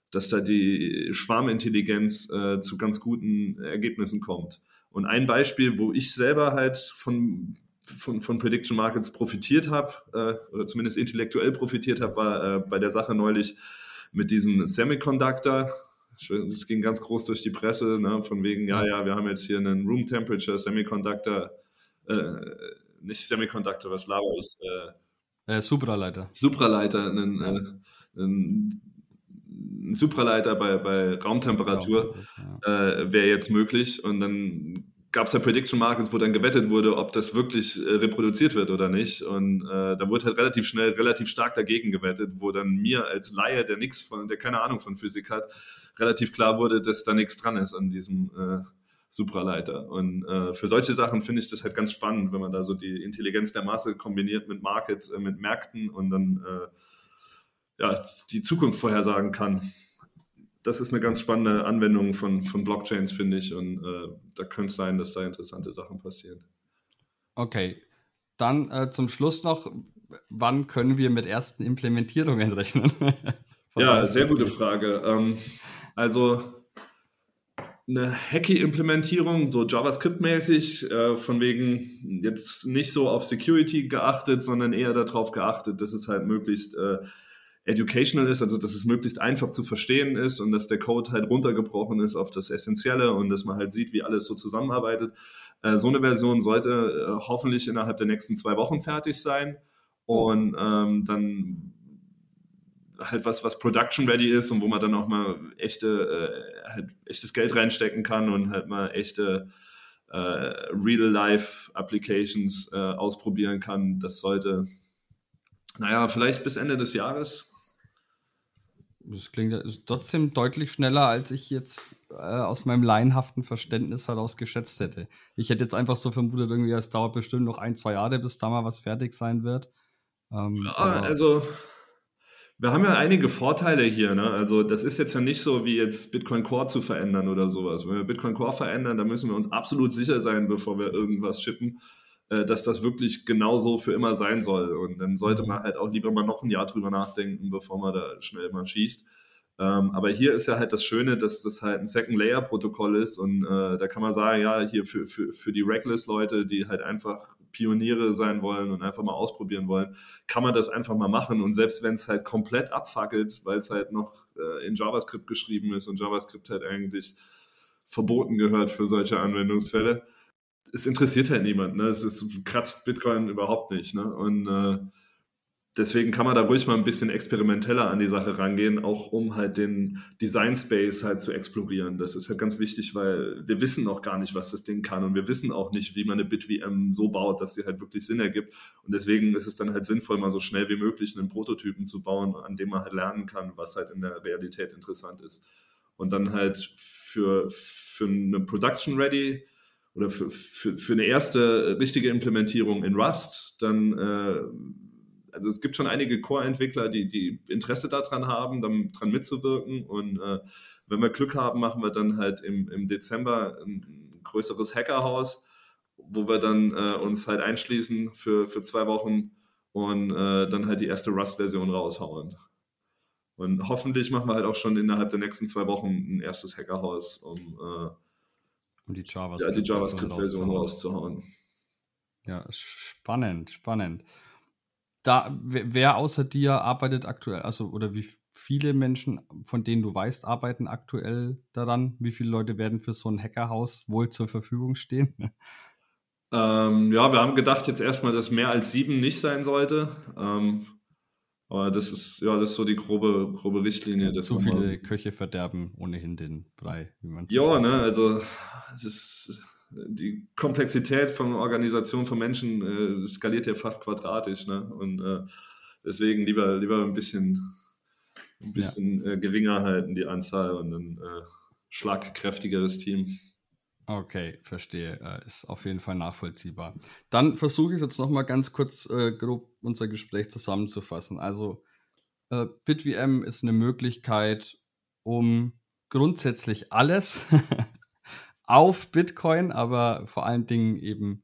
dass da die Schwarmintelligenz äh, zu ganz guten Ergebnissen kommt. Und ein Beispiel, wo ich selber halt von von, von Prediction Markets profitiert habe, äh, oder zumindest intellektuell profitiert habe, war äh, bei der Sache neulich mit diesem Semiconductor. Das ging ganz groß durch die Presse, ne, von wegen, ja, ja, wir haben jetzt hier einen Room Temperature Semiconductor, äh, nicht Semiconductor, was laber ich? Äh, Supraleiter. Supraleiter, einen, ja. Äh, einen Supraleiter bei, bei Raumtemperatur ja, äh, wäre jetzt möglich und dann gab es ja Prediction Markets, wo dann gewettet wurde, ob das wirklich äh, reproduziert wird oder nicht. Und äh, da wurde halt relativ schnell, relativ stark dagegen gewettet, wo dann mir als Laie, der nichts von, der keine Ahnung von Physik hat, relativ klar wurde, dass da nichts dran ist an diesem, äh, Supraleiter. Und äh, für solche Sachen finde ich das halt ganz spannend, wenn man da so die Intelligenz der Masse kombiniert mit Market, äh, mit Märkten und dann äh, ja, die Zukunft vorhersagen kann. Das ist eine ganz spannende Anwendung von, von Blockchains, finde ich. Und äh, da könnte es sein, dass da interessante Sachen passieren. Okay. Dann äh, zum Schluss noch, wann können wir mit ersten Implementierungen rechnen? ja, sehr gute Frage. Ähm, also eine Hacky-Implementierung, so JavaScript-mäßig, äh, von wegen jetzt nicht so auf Security geachtet, sondern eher darauf geachtet, dass es halt möglichst äh, educational ist, also dass es möglichst einfach zu verstehen ist und dass der Code halt runtergebrochen ist auf das Essentielle und dass man halt sieht, wie alles so zusammenarbeitet. Äh, so eine Version sollte äh, hoffentlich innerhalb der nächsten zwei Wochen fertig sein und ähm, dann halt was, was Production ready ist und wo man dann auch mal echte, äh, halt echtes Geld reinstecken kann und halt mal echte äh, Real-Life-Applications äh, ausprobieren kann. Das sollte, naja, vielleicht bis Ende des Jahres. Das klingt trotzdem deutlich schneller, als ich jetzt äh, aus meinem laienhaften Verständnis heraus geschätzt hätte. Ich hätte jetzt einfach so vermutet, irgendwie, es dauert bestimmt noch ein, zwei Jahre, bis da mal was fertig sein wird. Ähm, ja, also wir haben ja einige Vorteile hier. Ne? Also das ist jetzt ja nicht so, wie jetzt Bitcoin Core zu verändern oder sowas. Wenn wir Bitcoin Core verändern, dann müssen wir uns absolut sicher sein, bevor wir irgendwas shippen, äh, dass das wirklich genauso für immer sein soll. Und dann sollte man halt auch lieber mal noch ein Jahr drüber nachdenken, bevor man da schnell mal schießt. Ähm, aber hier ist ja halt das Schöne, dass das halt ein Second-Layer-Protokoll ist und äh, da kann man sagen, ja, hier für, für, für die Reckless-Leute, die halt einfach Pioniere sein wollen und einfach mal ausprobieren wollen, kann man das einfach mal machen. Und selbst wenn es halt komplett abfackelt, weil es halt noch äh, in JavaScript geschrieben ist und JavaScript halt eigentlich verboten gehört für solche Anwendungsfälle, es interessiert halt niemand. Ne? Es ist, kratzt Bitcoin überhaupt nicht. Ne? Und äh, deswegen kann man da ruhig mal ein bisschen experimenteller an die Sache rangehen, auch um halt den Design Space halt zu explorieren. Das ist halt ganz wichtig, weil wir wissen noch gar nicht, was das Ding kann und wir wissen auch nicht, wie man eine BitVM so baut, dass sie halt wirklich Sinn ergibt. Und deswegen ist es dann halt sinnvoll, mal so schnell wie möglich einen Prototypen zu bauen, an dem man halt lernen kann, was halt in der Realität interessant ist. Und dann halt für, für eine Production Ready oder für, für, für eine erste richtige Implementierung in Rust, dann äh, also es gibt schon einige Core-Entwickler, die, die Interesse daran haben, daran mitzuwirken. Und äh, wenn wir Glück haben, machen wir dann halt im, im Dezember ein größeres Hackerhaus, wo wir dann äh, uns halt einschließen für, für zwei Wochen und äh, dann halt die erste Rust-Version raushauen. Und hoffentlich machen wir halt auch schon innerhalb der nächsten zwei Wochen ein erstes Hackerhaus, um, äh, um die JavaScript-Version ja, JavaScript rauszuhauen. Ja, spannend, spannend da, wer außer dir arbeitet aktuell, also oder wie viele Menschen, von denen du weißt, arbeiten aktuell daran? Wie viele Leute werden für so ein Hackerhaus wohl zur Verfügung stehen? Ähm, ja, wir haben gedacht jetzt erstmal, dass mehr als sieben nicht sein sollte. Ähm, aber das ist ja das ist so die grobe, grobe Richtlinie. Ja, zu viele Köche verderben ohnehin den Brei, wie man Ja, ne, also es ist die Komplexität von Organisation von Menschen äh, skaliert ja fast quadratisch. Ne? Und äh, deswegen lieber, lieber ein bisschen, ein bisschen ja. äh, geringer halten, die Anzahl und ein äh, schlagkräftigeres Team. Okay, verstehe. Äh, ist auf jeden Fall nachvollziehbar. Dann versuche ich jetzt nochmal ganz kurz äh, grob unser Gespräch zusammenzufassen. Also BitVM ist eine Möglichkeit, um grundsätzlich alles auf Bitcoin, aber vor allen Dingen eben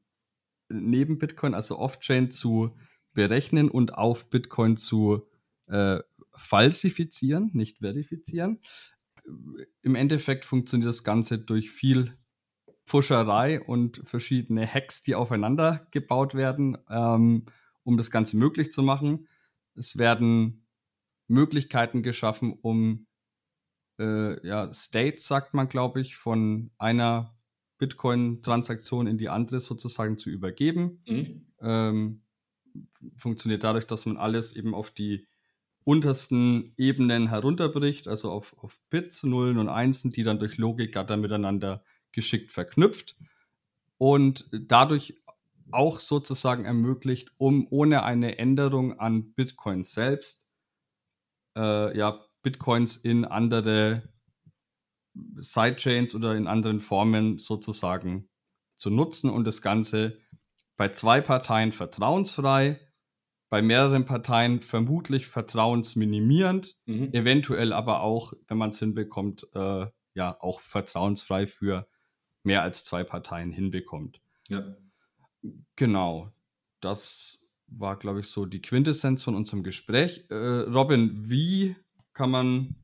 neben Bitcoin, also off-chain zu berechnen und auf Bitcoin zu äh, falsifizieren, nicht verifizieren. Im Endeffekt funktioniert das Ganze durch viel Pfuscherei und verschiedene Hacks, die aufeinander gebaut werden, ähm, um das Ganze möglich zu machen. Es werden Möglichkeiten geschaffen, um äh, ja, State, sagt man, glaube ich, von einer Bitcoin-Transaktion in die andere sozusagen zu übergeben. Mhm. Ähm, funktioniert dadurch, dass man alles eben auf die untersten Ebenen herunterbricht, also auf, auf Bits, Nullen und Einsen, die dann durch Logikgatter miteinander geschickt verknüpft und dadurch auch sozusagen ermöglicht, um ohne eine Änderung an Bitcoin selbst äh, ja, Bitcoins in andere Sidechains oder in anderen Formen sozusagen zu nutzen und das Ganze bei zwei Parteien vertrauensfrei, bei mehreren Parteien vermutlich vertrauensminimierend, mhm. eventuell aber auch, wenn man es hinbekommt, äh, ja, auch vertrauensfrei für mehr als zwei Parteien hinbekommt. Ja. Genau. Das war, glaube ich, so die Quintessenz von unserem Gespräch. Äh, Robin, wie kann man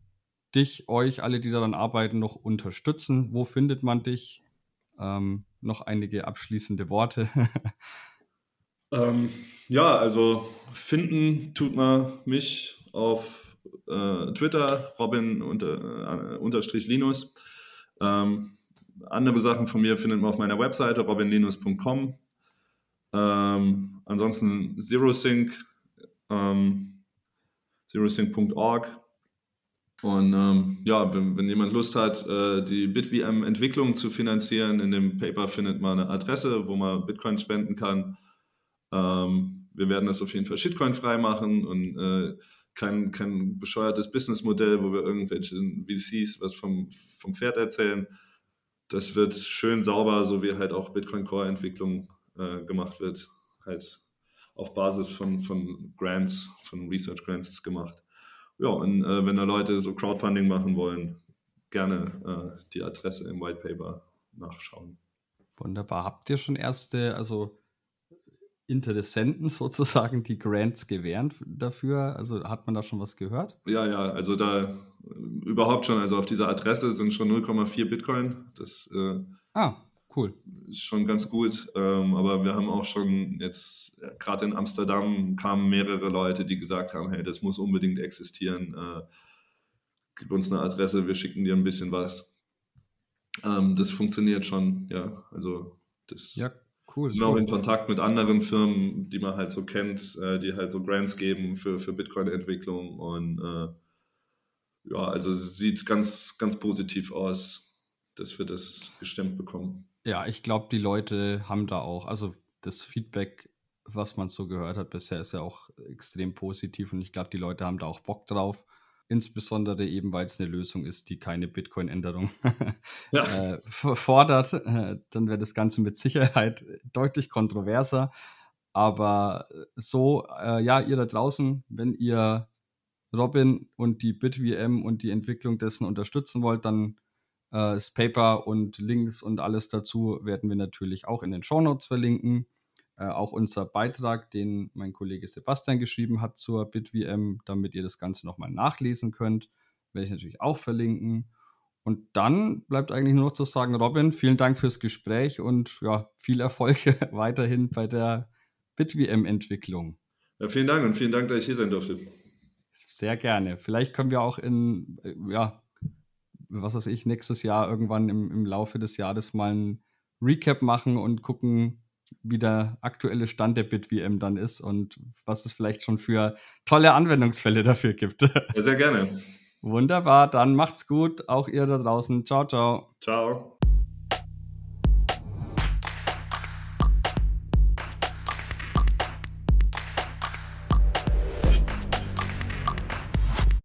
dich, euch, alle, die daran arbeiten, noch unterstützen? Wo findet man dich? Ähm, noch einige abschließende Worte. ähm, ja, also finden tut man mich auf äh, Twitter, Robin unter, äh, unterstrich Linus. Ähm, andere Sachen von mir findet man auf meiner Webseite robinlinus.com. Ähm, ansonsten ZeroSync, ähm, zerosync.org. Und ähm, ja, wenn, wenn, jemand Lust hat, äh, die BitVM-Entwicklung zu finanzieren, in dem Paper findet man eine Adresse, wo man Bitcoins spenden kann. Ähm, wir werden das auf jeden Fall Shitcoin frei machen und äh, kein, kein bescheuertes Businessmodell, wo wir irgendwelchen VCs was vom, vom Pferd erzählen. Das wird schön sauber, so wie halt auch Bitcoin Core-Entwicklung äh, gemacht wird, halt auf Basis von, von Grants, von Research Grants gemacht. Ja, und äh, wenn da Leute so Crowdfunding machen wollen, gerne äh, die Adresse im White Paper nachschauen. Wunderbar. Habt ihr schon erste, also Interessenten sozusagen die Grants gewähren dafür? Also hat man da schon was gehört? Ja, ja, also da überhaupt schon, also auf dieser Adresse sind schon 0,4 Bitcoin. Das äh, ah, cool. ist schon ganz gut. Ähm, aber wir haben auch schon jetzt, gerade in Amsterdam kamen mehrere Leute, die gesagt haben, hey, das muss unbedingt existieren. Äh, gib uns eine Adresse, wir schicken dir ein bisschen was. Ähm, das funktioniert schon, ja. Also das ja, cool. sind auch in Kontakt mit anderen Firmen, die man halt so kennt, äh, die halt so Grants geben für, für Bitcoin-Entwicklung und äh, ja, also sieht ganz, ganz positiv aus, dass wir das gestemmt bekommen. Ja, ich glaube, die Leute haben da auch, also das Feedback, was man so gehört hat bisher, ist ja auch extrem positiv und ich glaube, die Leute haben da auch Bock drauf. Insbesondere eben, weil es eine Lösung ist, die keine Bitcoin-Änderung ja. äh, fordert. Äh, dann wäre das Ganze mit Sicherheit deutlich kontroverser. Aber so, äh, ja, ihr da draußen, wenn ihr Robin und die BitVM und die Entwicklung dessen unterstützen wollt, dann äh, das Paper und Links und alles dazu werden wir natürlich auch in den Show Notes verlinken. Äh, auch unser Beitrag, den mein Kollege Sebastian geschrieben hat zur BitVM, damit ihr das Ganze nochmal nachlesen könnt, werde ich natürlich auch verlinken. Und dann bleibt eigentlich nur noch zu sagen, Robin, vielen Dank fürs Gespräch und ja, viel Erfolg weiterhin bei der BitVM-Entwicklung. Ja, vielen Dank und vielen Dank, dass ich hier sein durfte. Sehr gerne. Vielleicht können wir auch in, äh, ja, was weiß ich, nächstes Jahr irgendwann im, im Laufe des Jahres mal ein Recap machen und gucken, wie der aktuelle Stand der BitVM dann ist und was es vielleicht schon für tolle Anwendungsfälle dafür gibt. Ja, sehr gerne. Wunderbar, dann macht's gut, auch ihr da draußen. Ciao, ciao. Ciao.